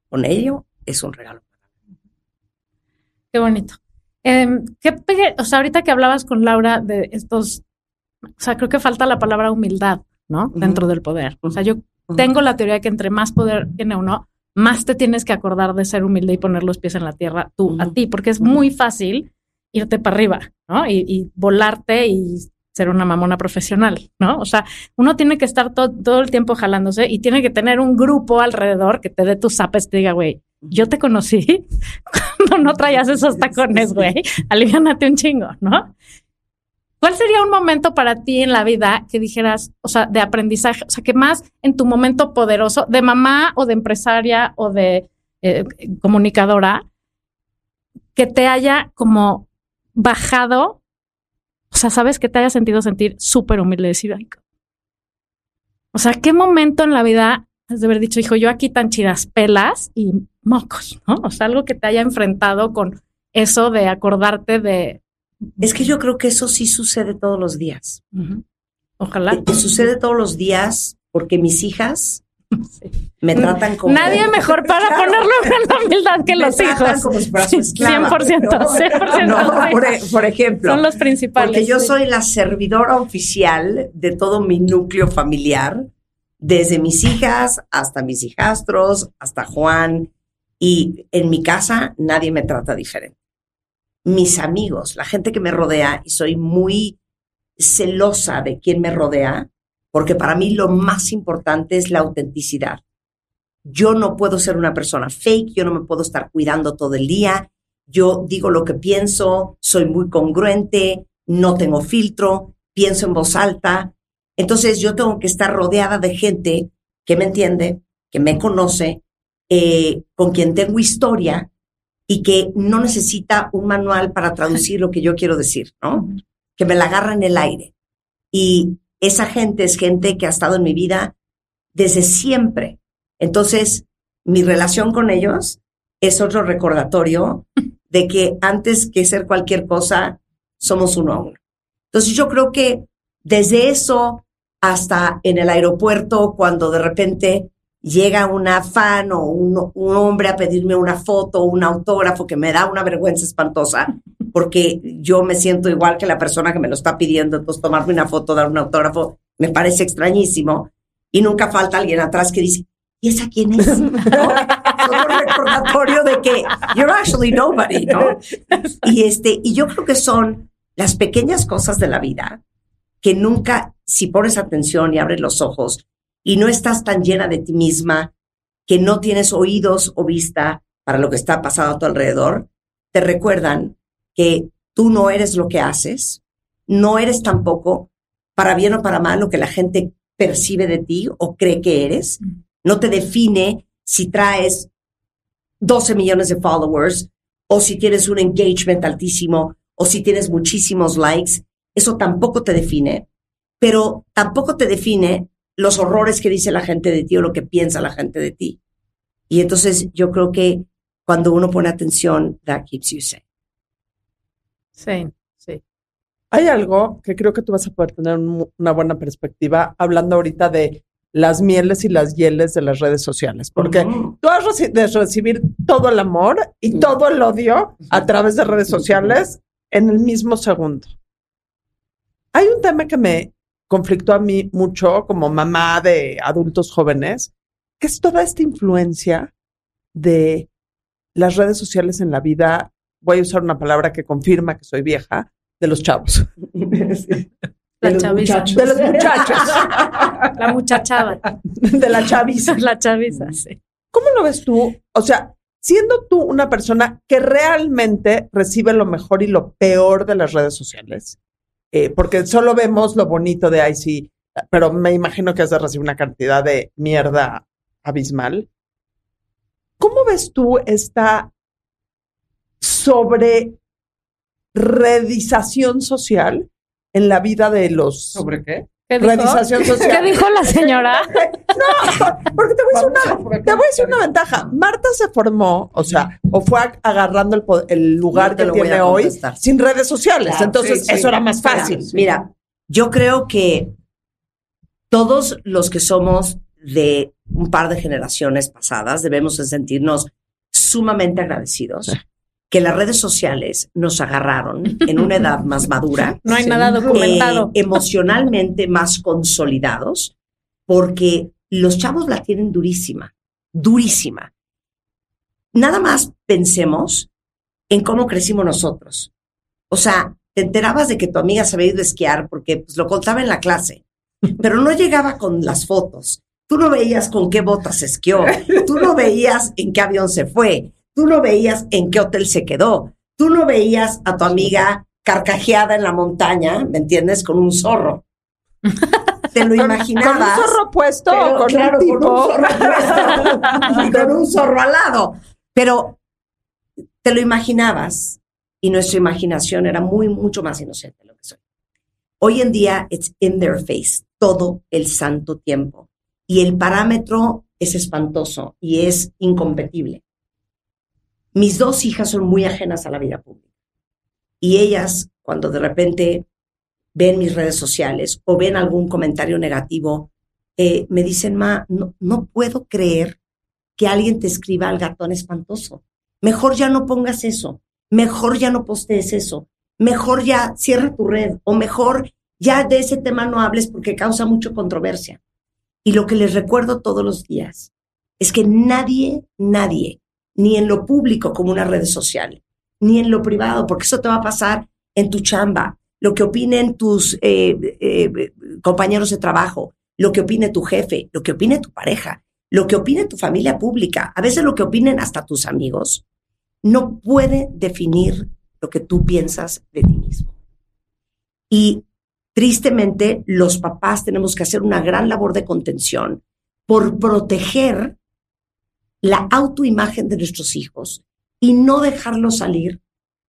con ello es un regalo. Qué bonito. Em, ¿qué o sea, ahorita que hablabas con Laura de estos, o sea, creo que falta la palabra humildad, ¿no? Dentro del poder. O sea, yo tengo la teoría de que entre más poder tiene uno, más te tienes que acordar de ser humilde y poner los pies en la tierra tú a ti, porque es muy fácil irte para arriba, ¿no? Y, y volarte y ser una mamona profesional, ¿no? O sea, uno tiene que estar to- todo el tiempo jalándose y tiene que tener un grupo alrededor que te dé tus zapes te diga, güey, yo te conocí cuando no traías esos tacones, güey. Aliviánate un chingo, ¿no? ¿Cuál sería un momento para ti en la vida que dijeras, o sea, de aprendizaje, o sea, que más en tu momento poderoso, de mamá o de empresaria o de eh, comunicadora, que te haya como bajado, o sea, sabes que te haya sentido sentir súper humilde, decir, o sea, ¿qué momento en la vida has de haber dicho, hijo, yo aquí tan chidas pelas y mocos, ¿no? O sea, algo que te haya enfrentado con eso de acordarte de... Es que yo creo que eso sí sucede todos los días. Ojalá. Que- que sucede todos los días porque mis hijas Sí. me tratan como... Nadie mejor para Claro. ponerlo en la humildad que Me los hijos. como si fuera su esclava. 100%, ¿no? 100%. No, por, e- por ejemplo. Son los principales. Porque yo sí. soy la servidora oficial de todo mi núcleo familiar, desde mis hijas hasta mis hijastros, hasta Juan. Y en mi casa nadie me trata diferente. Mis amigos, la gente que me rodea, y soy muy celosa de quién me rodea, porque para mí lo más importante es la autenticidad. Yo no puedo ser una persona fake, yo no me puedo estar cuidando todo el día, yo digo lo que pienso, soy muy congruente, no tengo filtro, pienso en voz alta. Entonces yo tengo que estar rodeada de gente que me entiende, que me conoce, eh, con quien tengo historia y que no necesita un manual para traducir lo que yo quiero decir, ¿no? Que me la agarra en el aire. Y esa gente es gente que ha estado en mi vida desde siempre. Entonces, mi relación con ellos es otro recordatorio de que antes que ser cualquier cosa, somos uno a uno. Entonces yo creo que desde eso hasta en el aeropuerto, cuando de repente llega una fan o un, hombre a pedirme una foto o un autógrafo que me da una vergüenza espantosa, porque yo me siento igual que la persona que me lo está pidiendo, entonces tomarme una foto, dar un autógrafo, me parece extrañísimo. Y nunca falta alguien atrás que dice, ¿y esa quién es? ¿No? Otro recordatorio de que you're actually nobody, ¿no? Y, este, y yo creo que son las pequeñas cosas de la vida que nunca, si pones atención y abres los ojos y no estás tan llena de ti misma, que no tienes oídos o vista para lo que está pasando a tu alrededor, te recuerdan que tú no eres lo que haces, no eres tampoco, para bien o para mal, lo que la gente percibe de ti o cree que eres. No te define si traes 12 millones de followers o si tienes un engagement altísimo o si tienes muchísimos likes. Eso tampoco te define, pero tampoco te define los horrores que dice la gente de ti o lo que piensa la gente de ti. Y entonces yo creo que cuando uno pone atención, that keeps you safe. Sí, sí. Hay algo que creo que tú vas a poder tener un- una buena perspectiva hablando ahorita de las mieles y las hieles de las redes sociales, porque Ujú. tú has de recibir todo el amor y todo el odio a través de redes sociales en el mismo segundo. Hay un tema que me conflictó a mí mucho como mamá de adultos jóvenes, que es toda esta influencia de las redes sociales en la vida, voy a usar una palabra que confirma que soy vieja, de los chavos. La de los chaviza. muchachos. De los muchachos. La muchachada. de la chaviza. La chaviza, sí. ¿Cómo lo ves tú? O sea, siendo tú una persona que realmente recibe lo mejor y lo peor de las redes sociales, eh, porque solo vemos lo bonito de sí, pero me imagino que has de recibir una cantidad de mierda abismal. ¿Cómo ves tú esta sobre redización social en la vida de los ¿Sobre qué? ¿Qué dijo? Social. ¿Qué dijo la señora? Porque te voy a decir una, te voy a decir una ventaja. Marta se formó, o sea, o fue ag- agarrando el, el lugar te que tiene a hoy sin redes sociales. Claro, Entonces, sí, sí. eso era más fácil. Mira, yo creo que todos los que somos de un par de generaciones pasadas debemos de sentirnos sumamente agradecidos que las redes sociales nos agarraron en una edad más madura, No hay nada documentado. eh, emocionalmente más consolidados, porque los chavos la tienen durísima, durísima. Nada más pensemos en cómo crecimos nosotros. O sea, te enterabas de que tu amiga se había ido a esquiar porque pues, lo contaba en la clase, pero no llegaba con las fotos. Tú no veías con qué botas esquió, tú no veías en qué avión se fue, tú no veías en qué hotel se quedó, tú no veías a tu amiga carcajeada en la montaña, ¿me entiendes? Con un zorro. Te lo ¿Con un imaginabas. zorro puesto pero, con claro, un con un zorro puesto y con un zorro al lado. Pero te lo imaginabas y nuestra imaginación era muy, mucho más inocente de lo que soy. Hoy en día, it's in their face todo el santo tiempo. Y el parámetro es espantoso y es incompetible. Mis dos hijas son muy ajenas a la vida pública. Y ellas, cuando de repente ven mis redes sociales o ven algún comentario negativo, eh, me dicen, ma, no, no puedo creer que alguien te escriba al gatón espantoso. Mejor ya no pongas eso. Mejor ya no postees eso. Mejor ya cierra tu red. O mejor ya de ese tema no hables porque causa mucha controversia. Y lo que les recuerdo todos los días es que nadie, nadie, ni en lo público como una red social, ni en lo privado, porque eso te va a pasar en tu chamba, lo que opinen tus eh, eh, compañeros de trabajo, lo que opine tu jefe, lo que opine tu pareja, lo que opine tu familia pública, a veces lo que opinen hasta tus amigos, no puede definir lo que tú piensas de ti mismo. Y tristemente, los papás tenemos que hacer una gran labor de contención por proteger la autoimagen de nuestros hijos y no dejarlos salir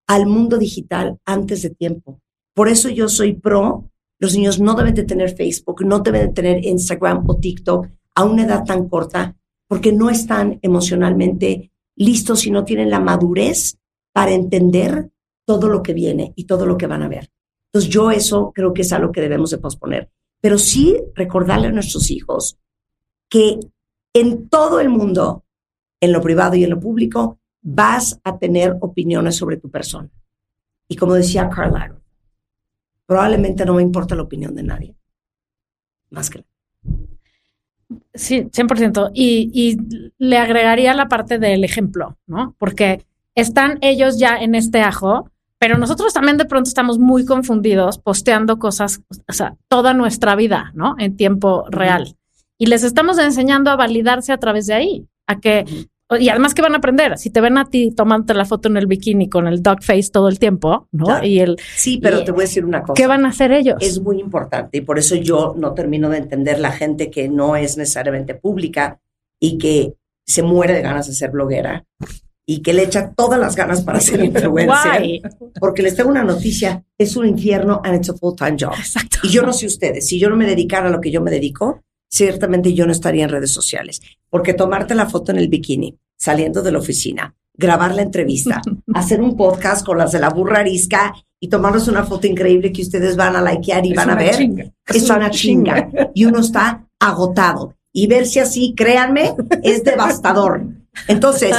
al mundo digital antes de tiempo. Por eso yo soy pro, los niños no deben de tener Facebook, no deben de tener Instagram o TikTok a una edad tan corta, porque no están emocionalmente listos y no tienen la madurez para entender todo lo que viene y todo lo que van a ver. Entonces yo eso creo que es algo que debemos de posponer. Pero sí recordarle a nuestros hijos que en todo el mundo, en lo privado y en lo público, vas a tener opiniones sobre tu persona. Y como decía Carl probablemente no me importa la opinión de nadie, más que la Sí, 100%. Y, y le agregaría la parte del ejemplo, ¿no? Porque están ellos ya en este ajo, pero nosotros también de pronto estamos muy confundidos posteando cosas, o sea, toda nuestra vida, ¿no? En tiempo real. Y les estamos enseñando a validarse a través de ahí, a que, y además que van a aprender, si te ven a ti tomándote la foto en el bikini con el dog face todo el tiempo, ¿no? Claro. Y el, Sí, pero Y- te voy a decir una cosa. ¿qué van a hacer ellos? es muy importante y por eso yo no termino de entender la gente que no es necesariamente pública y que se muere de ganas de ser bloguera y que le echa todas las ganas para ser influencer. Guay. Porque les tengo una noticia, es un infierno and it's a full-time job. Exacto. Y yo no sé ustedes, si yo no me dedicara a lo que yo me dedico, ciertamente yo no estaría en redes sociales. Porque tomarte la foto en el bikini, saliendo de la oficina, grabar la entrevista, hacer un podcast con las de la burra arisca y tomarnos una foto increíble que ustedes van a likear y Es van a ver, chinga. es una chinga. Y uno está agotado. Y verse así, créanme, es devastador. Entonces,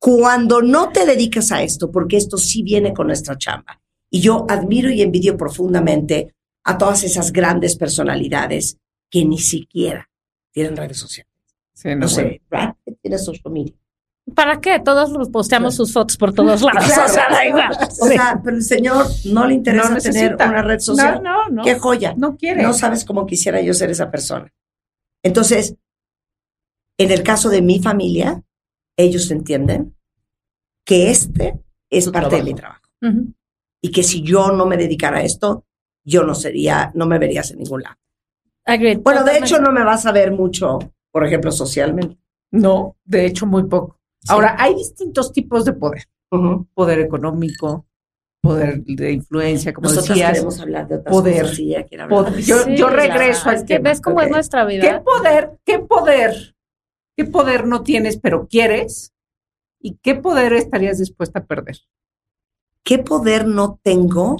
cuando no te dedicas a esto, porque esto sí viene con nuestra chamba, y yo admiro y envidio profundamente a todas esas grandes personalidades que ni siquiera tienen redes sociales. Sí, no, No sé, tiene social media. ¿Para qué? Todos los posteamos sus fotos por todos lados. O sea, da igual. O sea, pero el señor no le interesa No tener una red social. No, no, no. Qué joya. No quiere. No sabes cómo quisiera yo ser esa persona. Entonces, en el caso de mi familia, ellos entienden que este es parte de mi trabajo. Y que si yo no me dedicara a esto, yo no sería, no me verías en ningún lado. Agreed. Bueno, de hecho, no me vas a ver mucho, por ejemplo, socialmente. No, de hecho, muy poco. Ahora, hay distintos tipos de poder. Poder económico, poder de influencia, como Nosotros decías. queremos hablar de otras poder. cosas. Hablar Poder. Yo, Sí, yo la regreso verdad, al es que tema. ¿Ves cómo es nuestra ¿Qué vida? poder, qué poder, qué poder no tienes pero quieres? ¿Y qué poder estarías dispuesta a perder? ¿Qué poder no tengo,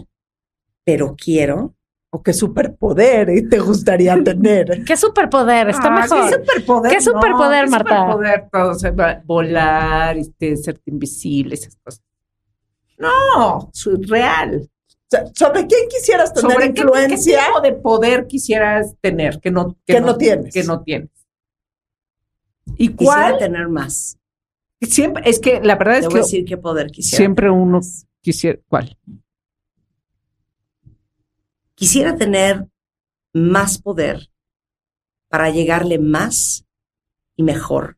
pero quiero? ¿O qué superpoder eh, te gustaría tener? ¿Qué superpoder? Está Ah, mejor. ¿Qué superpoder? ¿Qué superpoder, ¿qué Marta? superpoder? Todo, o sea, va- volar, este, ser invisible, esas cosas. No, su- real. O sea, ¿Sobre quién quisieras tener ¿Sobre qué, qué influencia? tipo de poder quisieras tener que no, Que no tienes. Que no tienes. ¿Y Quisiera cuál? tener más. Siempre, es que la verdad Te es voy que a decir qué poder quisiera. siempre uno quisiera. ¿Cuál? Quisiera tener más poder para llegarle más y mejor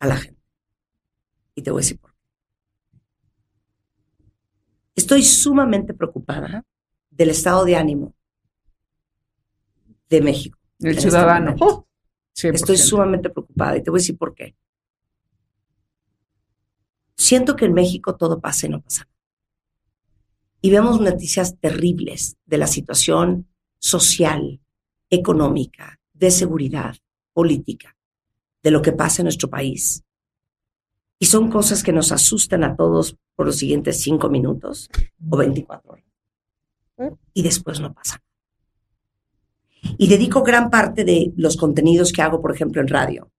a la gente. Y te voy a decir por qué. Estoy sumamente preocupada del estado de ánimo de México. El este ciudadano. 100%. Estoy sumamente preocupada y te voy a decir por qué. Siento que en México todo pasa y no pasa. Y vemos noticias terribles de la situación social, económica, de seguridad, política, de lo que pasa en nuestro país. Y son cosas que nos asustan a todos por los siguientes cinco minutos o 24 horas. Y después no pasa. Y dedico gran parte de los contenidos que hago, por ejemplo, en radio,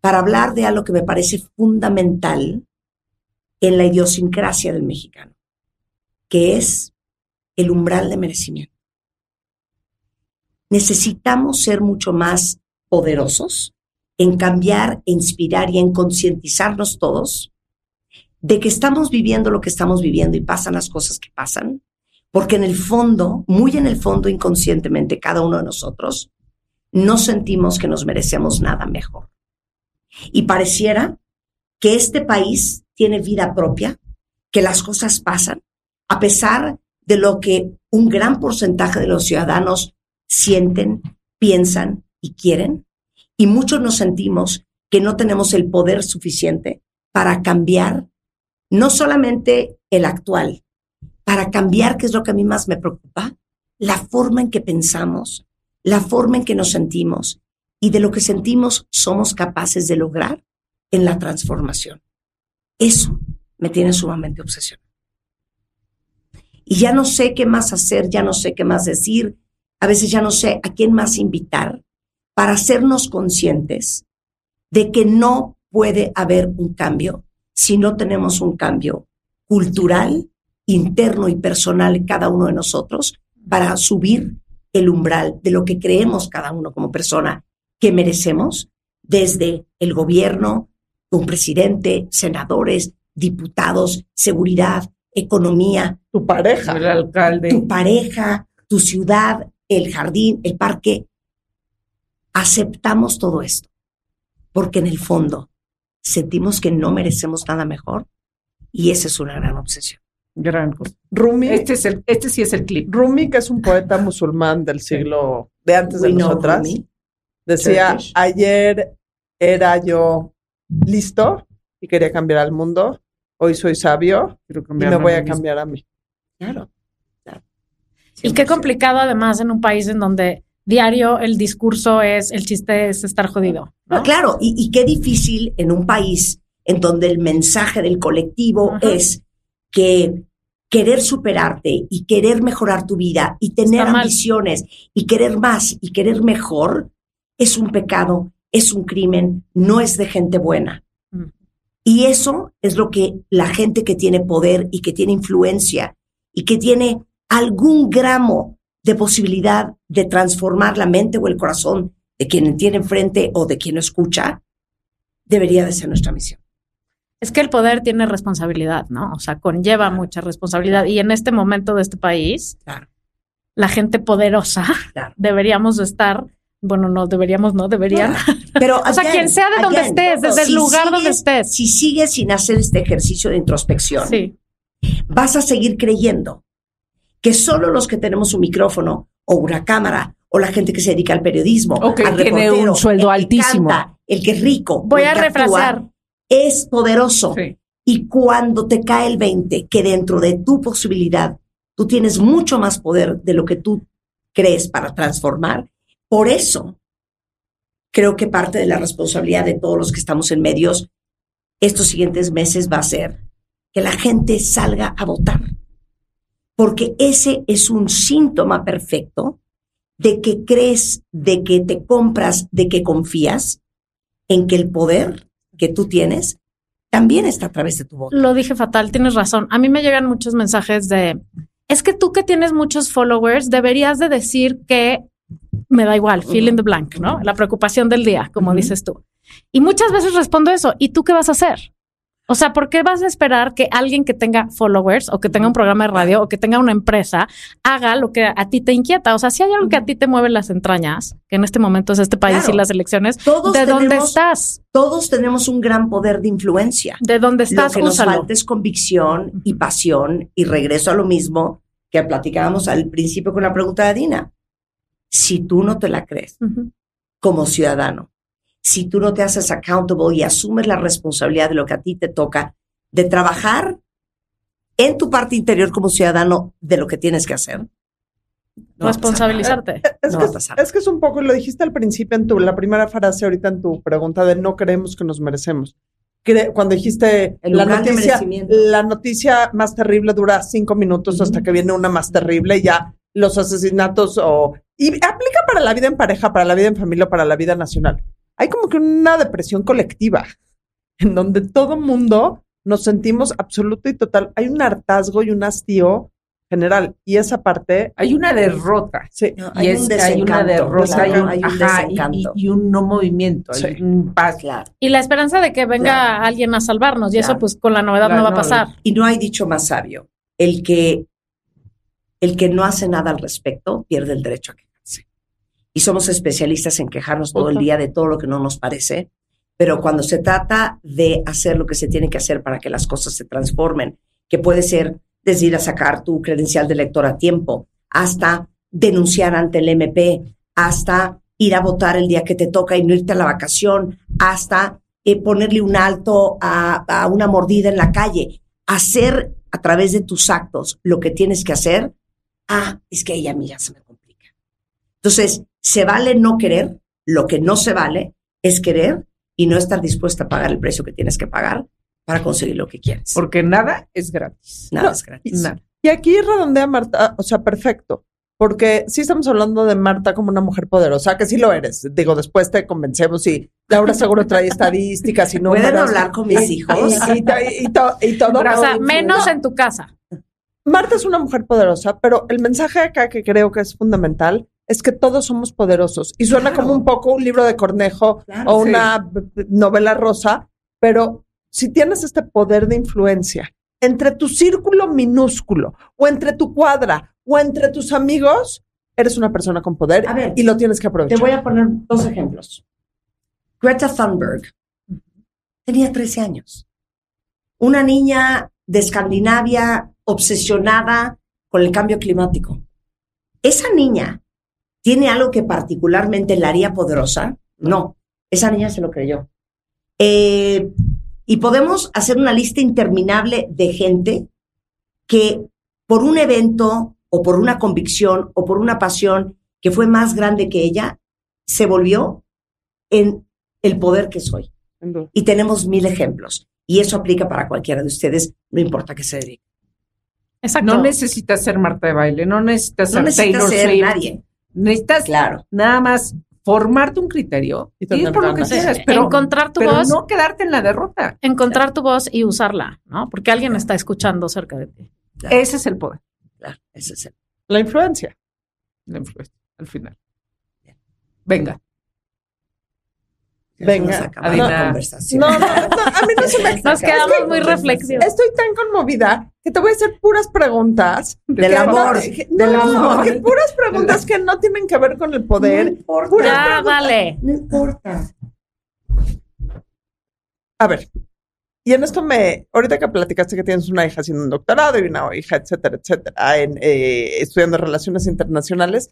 para hablar de algo que me parece fundamental en la idiosincrasia del mexicano, que es el umbral de merecimiento. Necesitamos ser mucho más poderosos en cambiar, inspirar y en concientizarnos todos de que estamos viviendo lo que estamos viviendo y pasan las cosas que pasan, porque en el fondo, muy en el fondo inconscientemente, cada uno de nosotros, no sentimos que nos merecemos nada mejor. Y pareciera que este país tiene vida propia, que las cosas pasan, a pesar de lo que un gran porcentaje de los ciudadanos sienten, piensan y quieren. Y muchos nos sentimos que no tenemos el poder suficiente para cambiar no solamente el actual, para cambiar, que es lo que a mí más me preocupa, la forma en que pensamos, la forma en que nos sentimos y de lo que sentimos somos capaces de lograr en la transformación. Eso me tiene sumamente obsesionado. Y ya no sé qué más hacer, ya no sé qué más decir, a veces ya no sé a quién más invitar para hacernos conscientes de que no puede haber un cambio si no tenemos un cambio cultural, interno y personal cada uno de nosotros para subir el umbral de lo que creemos cada uno como persona que merecemos, desde el gobierno, un presidente, senadores, diputados, seguridad, economía, Tu pareja. El alcalde. tu pareja, tu ciudad, el jardín, el parque. Aceptamos todo esto porque en el fondo sentimos que no merecemos nada mejor y esa es una gran obsesión. Gran cosa. Rumi, Este, es el, este sí es el clip. Rumi, que es un poeta musulmán del siglo de antes de nosotras, Rumi. decía, Turkish. ayer era yo listo y quería cambiar al mundo, hoy soy sabio Quiero y me voy a cambiar a mí. Claro. claro. Y qué 100%. complicado además en un país en donde diario el discurso es, el chiste es estar jodido. ¿no? No, claro, y, y qué difícil en un país en donde el mensaje del colectivo Ajá. es que querer superarte y querer mejorar tu vida y tener ambiciones y querer más y querer mejor es un pecado, es un crimen, no es de gente buena. Y eso es lo que la gente que tiene poder y que tiene influencia y que tiene algún gramo de posibilidad de transformar la mente o el corazón de quien tiene enfrente o de quien lo escucha, debería de ser nuestra misión. Es que el poder tiene responsabilidad, ¿no? O sea, conlleva mucha responsabilidad. Y en este momento de este país, Claro. la gente poderosa Claro. deberíamos de estar, bueno, no deberíamos, no deberían. Pero, O sea, quien sea de donde again, estés, desde el lugar donde estés. Si sigues sin hacer este ejercicio de introspección, Sí. vas a seguir creyendo que solo los que tenemos un micrófono o una cámara o la gente que se dedica al periodismo, O que al tiene reportero, un sueldo el que altísimo. canta, el que es rico, Voy a refrasear. es poderoso. Sí. Y cuando te cae el 20, que dentro de tu posibilidad tú tienes mucho más poder de lo que tú crees para transformar, por eso creo que parte de la responsabilidad de todos los que estamos en medios estos siguientes meses va a ser que la gente salga a votar. Porque ese es un síntoma perfecto de que crees, de que te compras, de que confías en que el poder que tú tienes también está a través de tu voto. Lo dije fatal, tienes razón. A mí me llegan muchos mensajes de, es que tú que tienes muchos followers, deberías de decir que me da igual, fill in the blank, ¿no? La preocupación del día, como dices tú. Y muchas veces respondo eso, ¿y tú qué vas a hacer? O sea, ¿por qué vas a esperar que alguien que tenga followers o que tenga un programa de radio o que tenga una empresa haga lo que a ti te inquieta? O sea, si hay algo que a ti te mueve las entrañas, que en este momento es este país Claro. y las elecciones, Todos ¿de dónde tenemos- estás? Todos tenemos un gran poder de influencia. ¿De dónde estás? lo que nos Úsalo. falta es convicción y pasión y regreso a lo mismo que platicábamos al principio con la pregunta de Dina. Si tú no te la crees como ciudadano, si tú no te haces accountable y asumes la responsabilidad de lo que a ti te toca, de trabajar en tu parte interior como ciudadano de lo que tienes que hacer, no Responsabilizarte. Es, No que es, que un poco, lo dijiste al principio en tu, la primera frase ahorita en tu pregunta de no creemos que nos merecemos. Cre- cuando dijiste El la noticia, la noticia más terrible dura cinco minutos hasta que viene una más terrible y ya los asesinatos o y aplica para la vida en pareja, para la vida en familia, para la vida nacional. Hay como que una depresión colectiva en donde todo mundo nos sentimos absoluto y total. Hay un hartazgo y un hastío general y esa parte, Hay una derrota. sí, No, y hay es, un hay una desencanto, derrota claro, y un, hay un ajá, y- desencanto. y, y un no movimiento, hay un paz. Claro. Y la esperanza de que venga Claro. alguien a salvarnos. Y eso, pues, con la novedad Claro, no va a no, pasar. Y no hay dicho más sabio. El que, el que no hace nada al respecto pierde el derecho a quejarse. Y somos especialistas en quejarnos todo el día de todo lo que no nos parece. Pero cuando se trata de hacer lo que se tiene que hacer para que las cosas se transformen, que puede ser desde ir a sacar tu credencial de lector a tiempo, hasta denunciar ante el MP, hasta ir a votar el día que te toca y no irte a la vacación, hasta eh, ponerle un alto a, a una mordida en la calle, hacer a través de tus actos lo que tienes que hacer, ah, es que ella a mí ya se me. Entonces, se vale no querer, lo que no se vale es querer y no estar dispuesta a pagar el precio que tienes que pagar para conseguir lo que quieres. Porque nada es gratis. Nada No, es gratis. Nada. Y aquí redondea Marta, o sea, perfecto. Porque sí estamos hablando de Marta como una mujer poderosa, que sí lo eres. Digo, después te convencemos y Laura seguro trae estadísticas y números. ¿Pueden hablar con mis hijos? Y, y y to- y todo. o sea, No, menos no. en tu casa. Marta es una mujer poderosa, pero el mensaje acá que creo que es fundamental es que todos somos poderosos. Y suena Claro. como un poco un libro de Cornejo Claro, o una novela rosa, pero si tienes este poder de influencia entre tu círculo minúsculo o entre tu cuadra o entre tus amigos, eres una persona con poder A ver, y lo tienes que Te aprovechar. voy a poner dos ejemplos. Greta Thunberg tenía 13 años. Una niña de Escandinavia obsesionada con el cambio climático. ¿Esa niña tiene algo que particularmente la haría poderosa? No, esa niña se lo creyó. Eh, y podemos hacer una lista interminable de gente que por un evento o por una convicción o por una pasión que fue más grande que ella, se volvió en el poder que soy. Y tenemos mil ejemplos. Y eso aplica para cualquiera de ustedes, no importa que se dedique. Exacto. No necesitas ser Marta de baile, no necesitas No ser necesita Taylor ser Swift. nadie. Necesitas Claro. nada más formarte un criterio Y ir por lo que quieras, pero, encontrar tu pero voz, no quedarte en la derrota. encontrar tu voz y usarla, ¿no? Porque alguien está escuchando cerca de ti. Claro, Ese es el poder, claro, ese es el- La influencia. la influencia, al final. Venga. Venga, Adina. la conversación. No, no, no, a mí no se me Nos quedamos muy reflexivos. Estoy tan conmovida que te voy a hacer puras preguntas. Del amor, no- que- del no, amor. que puras preguntas que no tienen que ver con el No poder. importa. Puras Ya, preguntas. dale. No importa. A ver, y en esto me, ahorita que platicaste que tienes una hija haciendo un doctorado y una hija, etcétera, etcétera, en, eh, estudiando relaciones internacionales.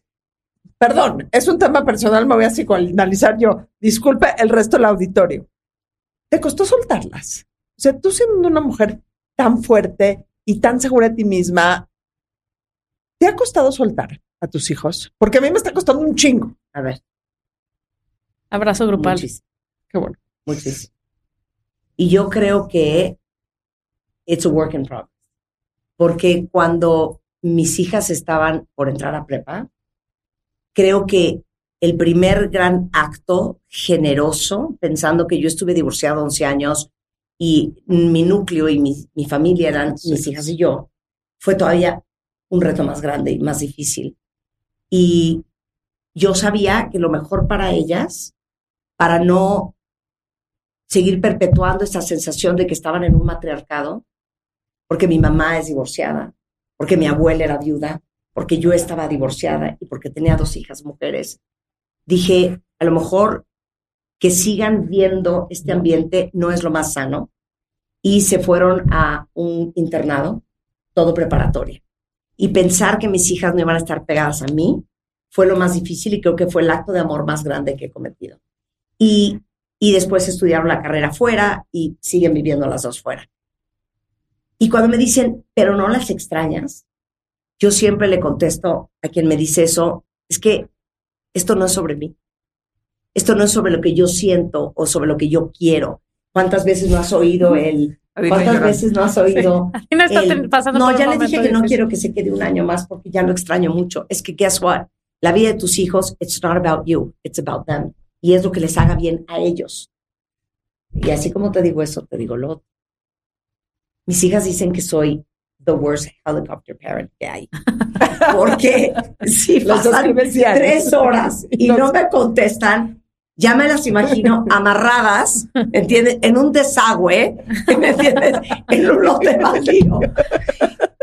Perdón, es un tema personal, me voy a psicoanalizar yo. Disculpe el resto del auditorio. ¿Te costó soltarlas? O sea, tú siendo una mujer tan fuerte y tan segura de ti misma, ¿te ha costado soltar a tus hijos? Porque a mí me está costando un chingo. A ver, Abrazo grupal. muchísimo, Qué bueno. muchísimo. Y yo creo que it's a work in progress. Porque cuando mis hijas estaban por entrar a prepa, creo que el primer gran acto generoso, pensando que yo estuve divorciado 11 años y mi núcleo y mi, mi familia eran mis hijas y yo, fue todavía un reto más grande y más difícil. Y yo sabía que lo mejor para ellas, para no seguir perpetuando esta sensación de que estaban en un matriarcado, porque mi mamá es divorciada, porque mi abuela era viuda, porque yo estaba divorciada y porque tenía dos hijas mujeres, dije, a lo mejor que sigan viendo este ambiente no es lo más sano. Y se fueron a un internado, todo preparatoria. Y pensar que mis hijas no iban a estar pegadas a mí fue lo más difícil y creo que fue el acto de amor más grande que he cometido. Y, y después estudiaron la carrera fuera y siguen viviendo las dos fuera. Y cuando me dicen, pero no las extrañas, yo siempre le contesto a quien me dice eso, es que esto no es sobre mí. Esto no es sobre lo que yo siento o sobre lo que yo quiero. ¿Cuántas veces no has oído el... ¿Cuántas veces no has oído el- pasando no, ya le dije que no quiero que se quede un año más porque ya lo extraño mucho. Es que, guess what? La vida de tus hijos, it's not about you, it's about them. Y es lo que les haga bien a ellos. Y así como te digo eso, te digo lo otro. Mis hijas dicen que soy the worst helicopter parent que hay. Porque si Los pasan tres horas y no me contestan, ya me las imagino amarradas, ¿entiendes? En un desagüe, ¿me entiendes? En un lote baldío.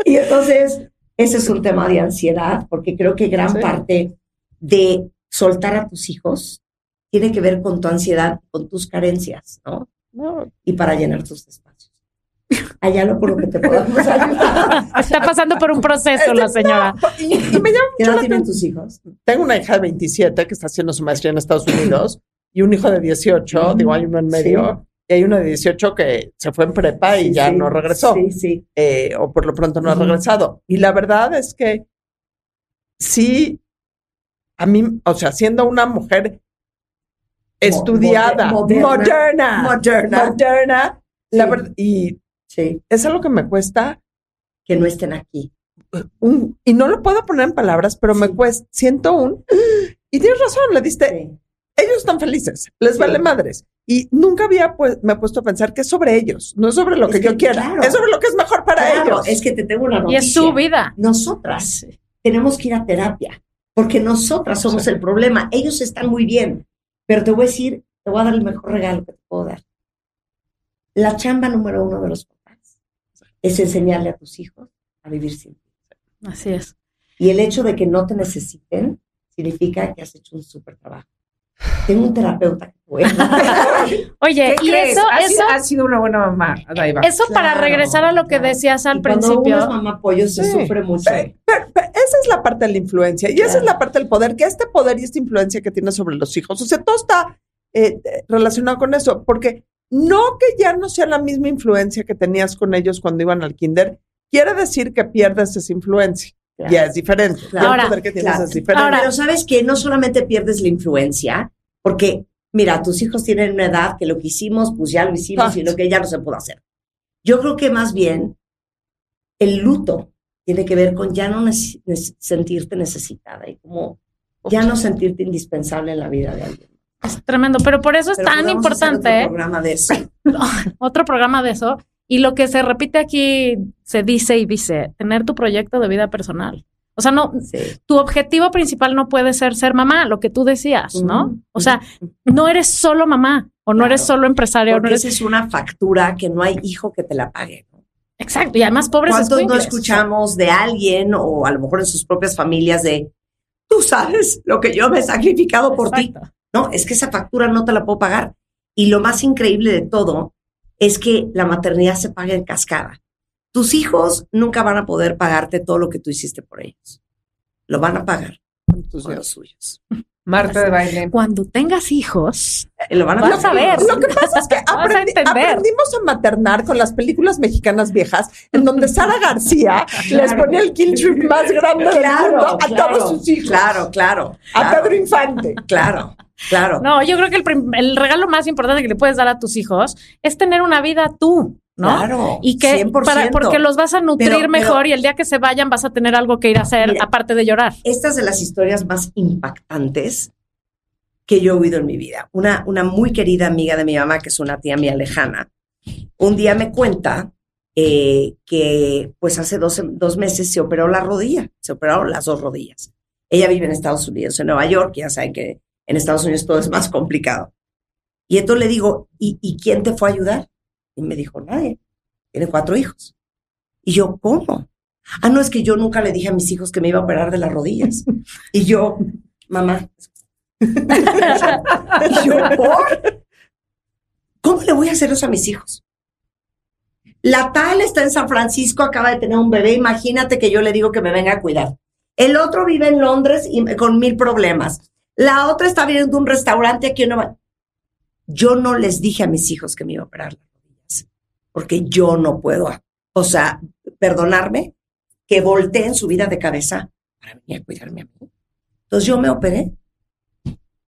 Y entonces, ese es un tema de ansiedad, porque creo que gran Sí. parte de soltar a tus hijos tiene que ver con tu ansiedad, con tus carencias, ¿no? No, Y para llenar tus espacios. Allá lo por lo que te podamos ayudar. Está pasando por un proceso la señora. y, y me llama ¿Qué mucho edad la tienen atención. tus hijos? Tengo una hija de 27 que está haciendo su maestría en Estados Unidos y un hijo de 18, digo, hay uno en medio, y hay uno de 18 que se fue en prepa y Sí, ya sí, no regresó, Sí, sí. eh, o por lo pronto no ha regresado. Y la verdad es que sí, a mí, o sea, siendo una mujer estudiada, moderna, moderna, moderna. moderna, la verdad, y Sí, es algo que me cuesta que no estén aquí. un, y no lo puedo poner en palabras, pero me cuesta, siento un, y tienes razón, le diste, Sí. ellos están felices, les Sí. vale madres. Y nunca había pues, me he puesto a pensar que es sobre ellos, no es sobre lo Es que, que, yo quiera, claro. es sobre lo que es mejor para Claro, ellos. es que te tengo una Y noticia. es su vida. Nosotras tenemos que ir a terapia, porque nosotras somos Sí. el problema. Ellos están muy bien, pero te voy a decir, te voy a dar el mejor regalo que te puedo dar. La chamba número uno de los es enseñarle a tus hijos a vivir sin ti. Así es. Y el hecho de que no te necesiten significa que has hecho un súper trabajo. Tengo un terapeuta que puede. Oye, ¿Qué y crees? eso, Ha eso, sido, ha sido una buena mamá, Daiva. eso para Claro, regresar a lo que claro. decías al Y cuando uno es principio. mamá pollo se Sí. sufre mucho. Pero- pero- pero esa es la parte de la influencia y esa Claro. es la parte del poder, que este poder y esta influencia que tiene sobre los hijos, o sea, todo está eh, eh, relacionado con eso, porque no que ya no sea la misma influencia que tenías con ellos cuando iban al kinder, quiere decir que pierdes esa influencia. Claro. Ya es diferente. Claro. Ahora, poder que tienes claro. es diferente. Ahora- Pero sabes que no solamente pierdes la influencia, porque mira, tus hijos tienen una edad que lo que hicimos, pues ya lo hicimos y lo que ya no se pudo hacer. Yo creo que más bien el luto tiene que ver con ya no sentirte necesitada y como ya no sentirte indispensable en la vida de alguien. Es tremendo, pero por eso es Pero tan hacer importante otro ¿eh? programa de eso. otro programa de eso. Y lo que se repite aquí, se dice y dice, tener tu proyecto de vida personal. O sea, no, Sí. tu objetivo principal no puede ser ser mamá, lo que tú decías, ¿no? O sea, no eres solo mamá o no Claro. eres solo empresaria o no Porque eres... esa es una factura que no hay hijo que te la pague. ¿no? Exacto, y además pobres ¿Cuántos no escuchamos de alguien o a lo mejor en sus propias familias de, tú sabes lo que yo me he sacrificado por ti? No, es que esa factura no te la puedo pagar. Y lo más increíble de todo es que la maternidad se paga en cascada. Tus hijos nunca van a poder pagarte todo lo que tú hiciste por ellos. Lo van a pagar con los suyos. Marta de baile. Cuando tengas hijos, Y lo van a Vas a ver. Lo que pasa es que a aprendimos a maternar con las películas mexicanas viejas, en donde Sara García les ponía el kill trip más grande del mundo a todos sus hijos. Claro, claro. A claro, Pedro Infante. Claro, claro. no, yo creo que el, prim- el regalo más importante que le puedes dar a tus hijos es tener una vida tú, ¿no? Claro, Y que 100%. para, porque los vas a nutrir Pero- pero- mejor y el día que se vayan vas a tener algo que ir a hacer Mira. aparte de llorar. Esta es de las historias más impactantes que yo he oído en mi vida. Una, una muy querida amiga de mi mamá, que es una tía mía lejana, un día me cuenta eh, que pues hace dos, dos meses se operó la rodilla, se operaron las dos rodillas. Ella vive en Estados Unidos, en Nueva York, ya saben que en Estados Unidos todo es más complicado. Y entonces le digo, ¿y, ¿y quién te fue a ayudar? Y me dijo, nadie. Tiene cuatro hijos. Y yo, ¿cómo? Ah, no, es que yo nunca le dije a mis hijos que me iba a operar de las rodillas. Y yo, mamá. y yo, ¿por? ¿Cómo le voy a hacer eso a mis hijos? La tal está en San Francisco, acaba de tener un bebé. Imagínate que yo le digo que me venga a cuidar. El otro vive en Londres y con mil problemas. La otra está viendo un restaurante aquí en Nueva Yo no les dije a mis hijos que me iba a operar porque yo no puedo, o sea, perdonarme que volteen su vida de cabeza para venir a cuidarme a mí. Entonces yo me operé,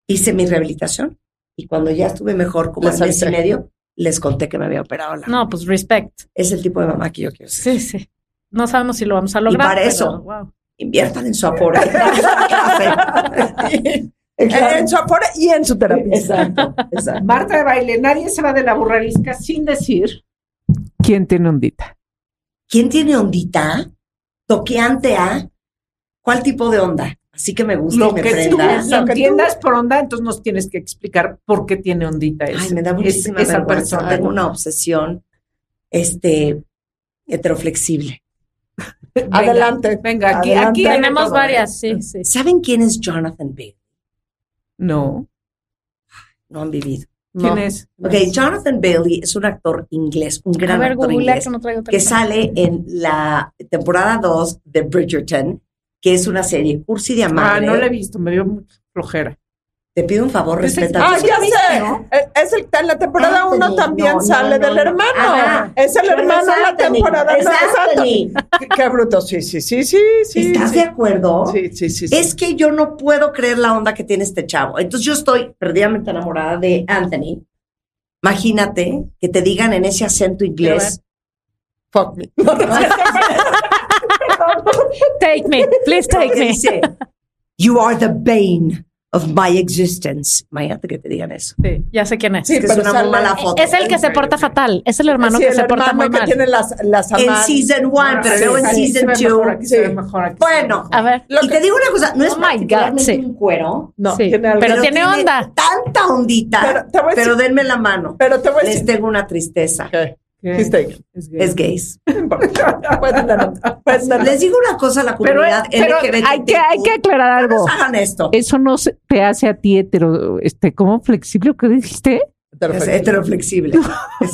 hice mi rehabilitación y cuando ya estuve mejor, como al mes y medio, les conté que me había operado la. No, pues respect. Es el tipo de mamá que yo quiero ser. Sí, sí. No sabemos si lo vamos a lograr. para pero, eso. wow. Inviertan en su aforo. En su aforo y en su terapia. Exacto, exacto. Marta de baile. Nadie se va de la burrarisca sin decir quién tiene ondita. ¿Quién tiene ondita? ¿Toqueante a? ¿Cuál tipo de onda? Así que me gusta Lo y me que tú prenda. Lo que tú- entiendas por onda, entonces nos tienes que explicar por qué tiene ondita ese- Ay, me da muchísima esa vergüenza. persona. Tengo una obsesión, este, heteroflexible. Venga, Adelante. Venga, aquí, Adelante. aquí Tenemos varias, sí, sí. ¿Saben quién es Jonathan Bale? No. No han vivido. ¿Quién No. es? Ok, Jonathan Bailey es un actor inglés, un gran ver, actor inglés, que no que sale en la temporada 2 de Bridgerton, que es una serie cursi de Ah, madre. no la he visto, me dio mucha flojera. Te pido un favor, respeta. Ah, ya sé. Eh, Es el en la temporada Anthony. 1 también No, no, sale no, del no. hermano. Ajá. Es el hermano en la temporada. es no, exacto. Anthony. Qué, qué bruto. Sí, sí, sí, sí, sí. ¿Estás sí. de acuerdo? Sí, sí, sí. sí. Es que yo no puedo creer la onda que tiene este chavo. Entonces yo estoy perdidamente enamorada de Anthony. Imagínate que te digan en ese acento inglés. Fuck me. Take me, please take me. dice, You are the bane of my existence. Imagínate que te digan eso. Sí, ya sé quién es. Sí, Es que es pero una sale- muy mala foto. Es el que se porta fatal. Es el hermano Sí, que el se porta hermano muy que mal. tiene las, las En season one, pero Sí, luego en se season two. mejor, aquí se ve sí. mejor, aquí se ve Bueno, A ver. Y que- te digo una cosa, no es Oh my God, particularmente sí. un cuero, No, Sí, tiene algo. pero tiene onda. tanta ondita, Pero pero, te voy a decir- denme la mano. Pero te voy a Les decir. tengo una tristeza. ¿Qué? ¿Qué? He's taken. Es gay. Es gays. Les digo una cosa a la Pero, comunidad pero LGBT. hay, que, hay que aclarar algo. hagan esto. Eso no se- te hace a ti hetero, este, ¿cómo flexible? ¿Qué dijiste? Es heteroflexible. Es-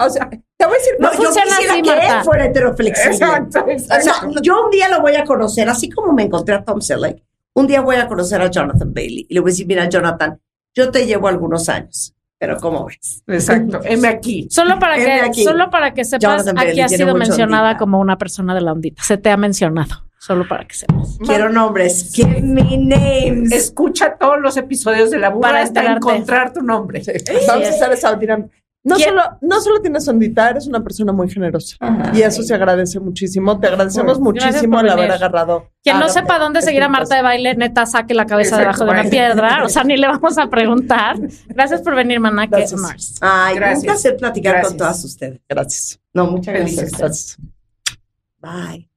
O sea, te voy a decir. No yo funciona quisiera así, que Marta. él fuera heteroflexible. Exacto, O sea, yo un día lo voy a conocer, así como me encontré a Tom Selleck. Un día voy a conocer a Jonathan Bailey y le voy a decir, mira, Jonathan, yo te llevo algunos años, pero ¿cómo ves? Exacto. M aquí. Solo para que, aquí. solo para que sepas, Jonathan aquí ha sido mencionada ondita. como una persona de la ondita. Se te ha mencionado. Solo para que sepas. Quiero nombres. Give me names. Escucha todos los episodios de la burra Para hasta encontrar tu nombre. Sí, Vamos a es. No ¿Quién- solo, no solo tienes ondita, eres una persona muy generosa. Y eso se agradece muchísimo. Te agradecemos muchísimo el haber agarrado. Quien no sepa dónde seguir a Marta de baile, neta, saque la cabeza debajo de una piedra. O sea, ni le vamos a preguntar. Gracias por venir, maná. Que Gracias. Mars. Ay, Gracias. un placer platicar Gracias. con todas ustedes. Gracias. No, muchas gracias. Gracias. Bye.